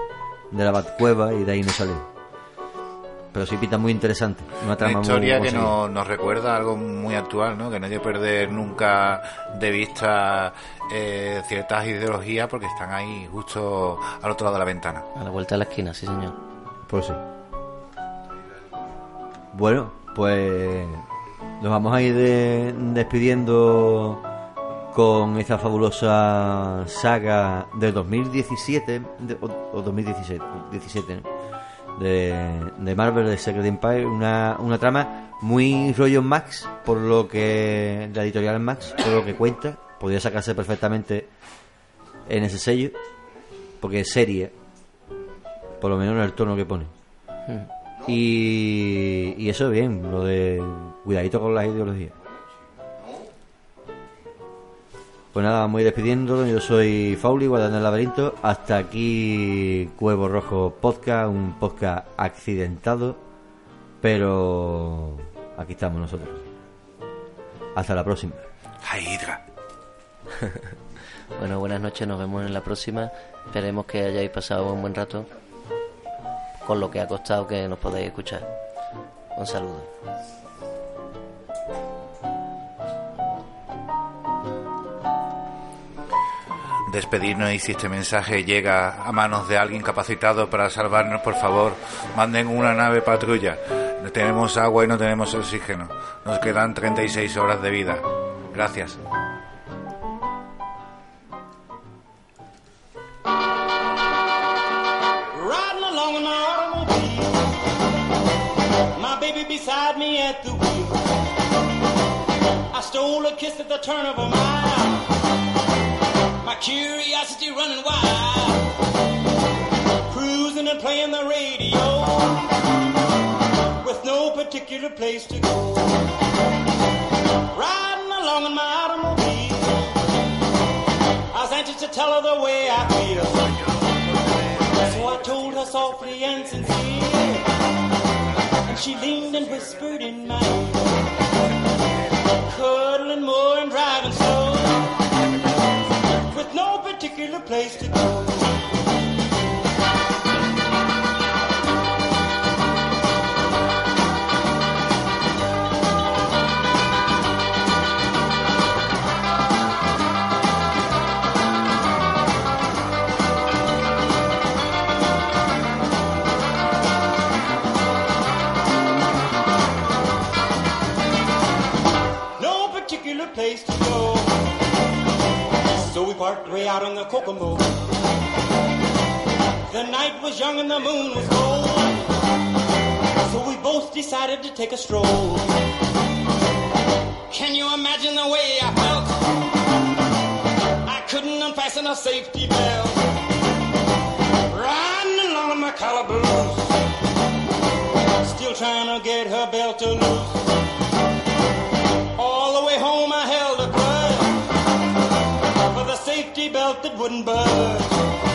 de la Batcueva y de ahí no salí. Pero sí pinta muy interesante. Una trama Una historia muy que nos, nos recuerda algo muy actual, ¿no? Que no hay que perder nunca de vista eh, ciertas ideologías porque están ahí justo al otro lado de la ventana. a la vuelta de la esquina sí señor Pues sí. Bueno, pues nos vamos a ir de- despidiendo con esta fabulosa saga de 2017 de- o, o 2017 17, ¿no? De, de Marvel de Secret Empire, una, una trama muy rollo Max, por lo que la editorial Max, por lo que cuenta, podría sacarse perfectamente en ese sello, porque es serie, por lo menos en el tono que pone. Y, y eso bien, lo de cuidadito con las ideologías. Pues nada, vamos a ir despidiendo. Yo soy Fauli, guardando el laberinto. Hasta aquí Cuevo Rojo Podcast, un podcast accidentado. Pero aquí estamos nosotros. Hasta la próxima. [LAUGHS] Bueno, buenas noches, nos vemos en la próxima. Esperemos que hayáis pasado un buen rato con lo que ha costado que nos podáis escuchar. Un saludo. Despedirnos y si este mensaje llega a manos de alguien capacitado para salvarnos, por favor, manden una nave patrulla. No tenemos agua y no tenemos oxígeno. Nos quedan 36 horas de vida. Gracias. Beside me at the wheel. I stole a kiss at the turn of. My curiosity running wild. Cruising and playing the radio. With no particular place to go. Riding along in my automobile. I was anxious to tell her the way I feel. So I told her softly and sincere. And she leaned and whispered in my ear. Cuddling more no particular place to go. Way out on the Kokomo. The night was young and the moon was gold. So we both decided to take a stroll. Can you imagine the way I felt? I couldn't unfasten a safety belt. Riding along in my calaboose. Still trying to get her belt to loose. That wouldn't burn.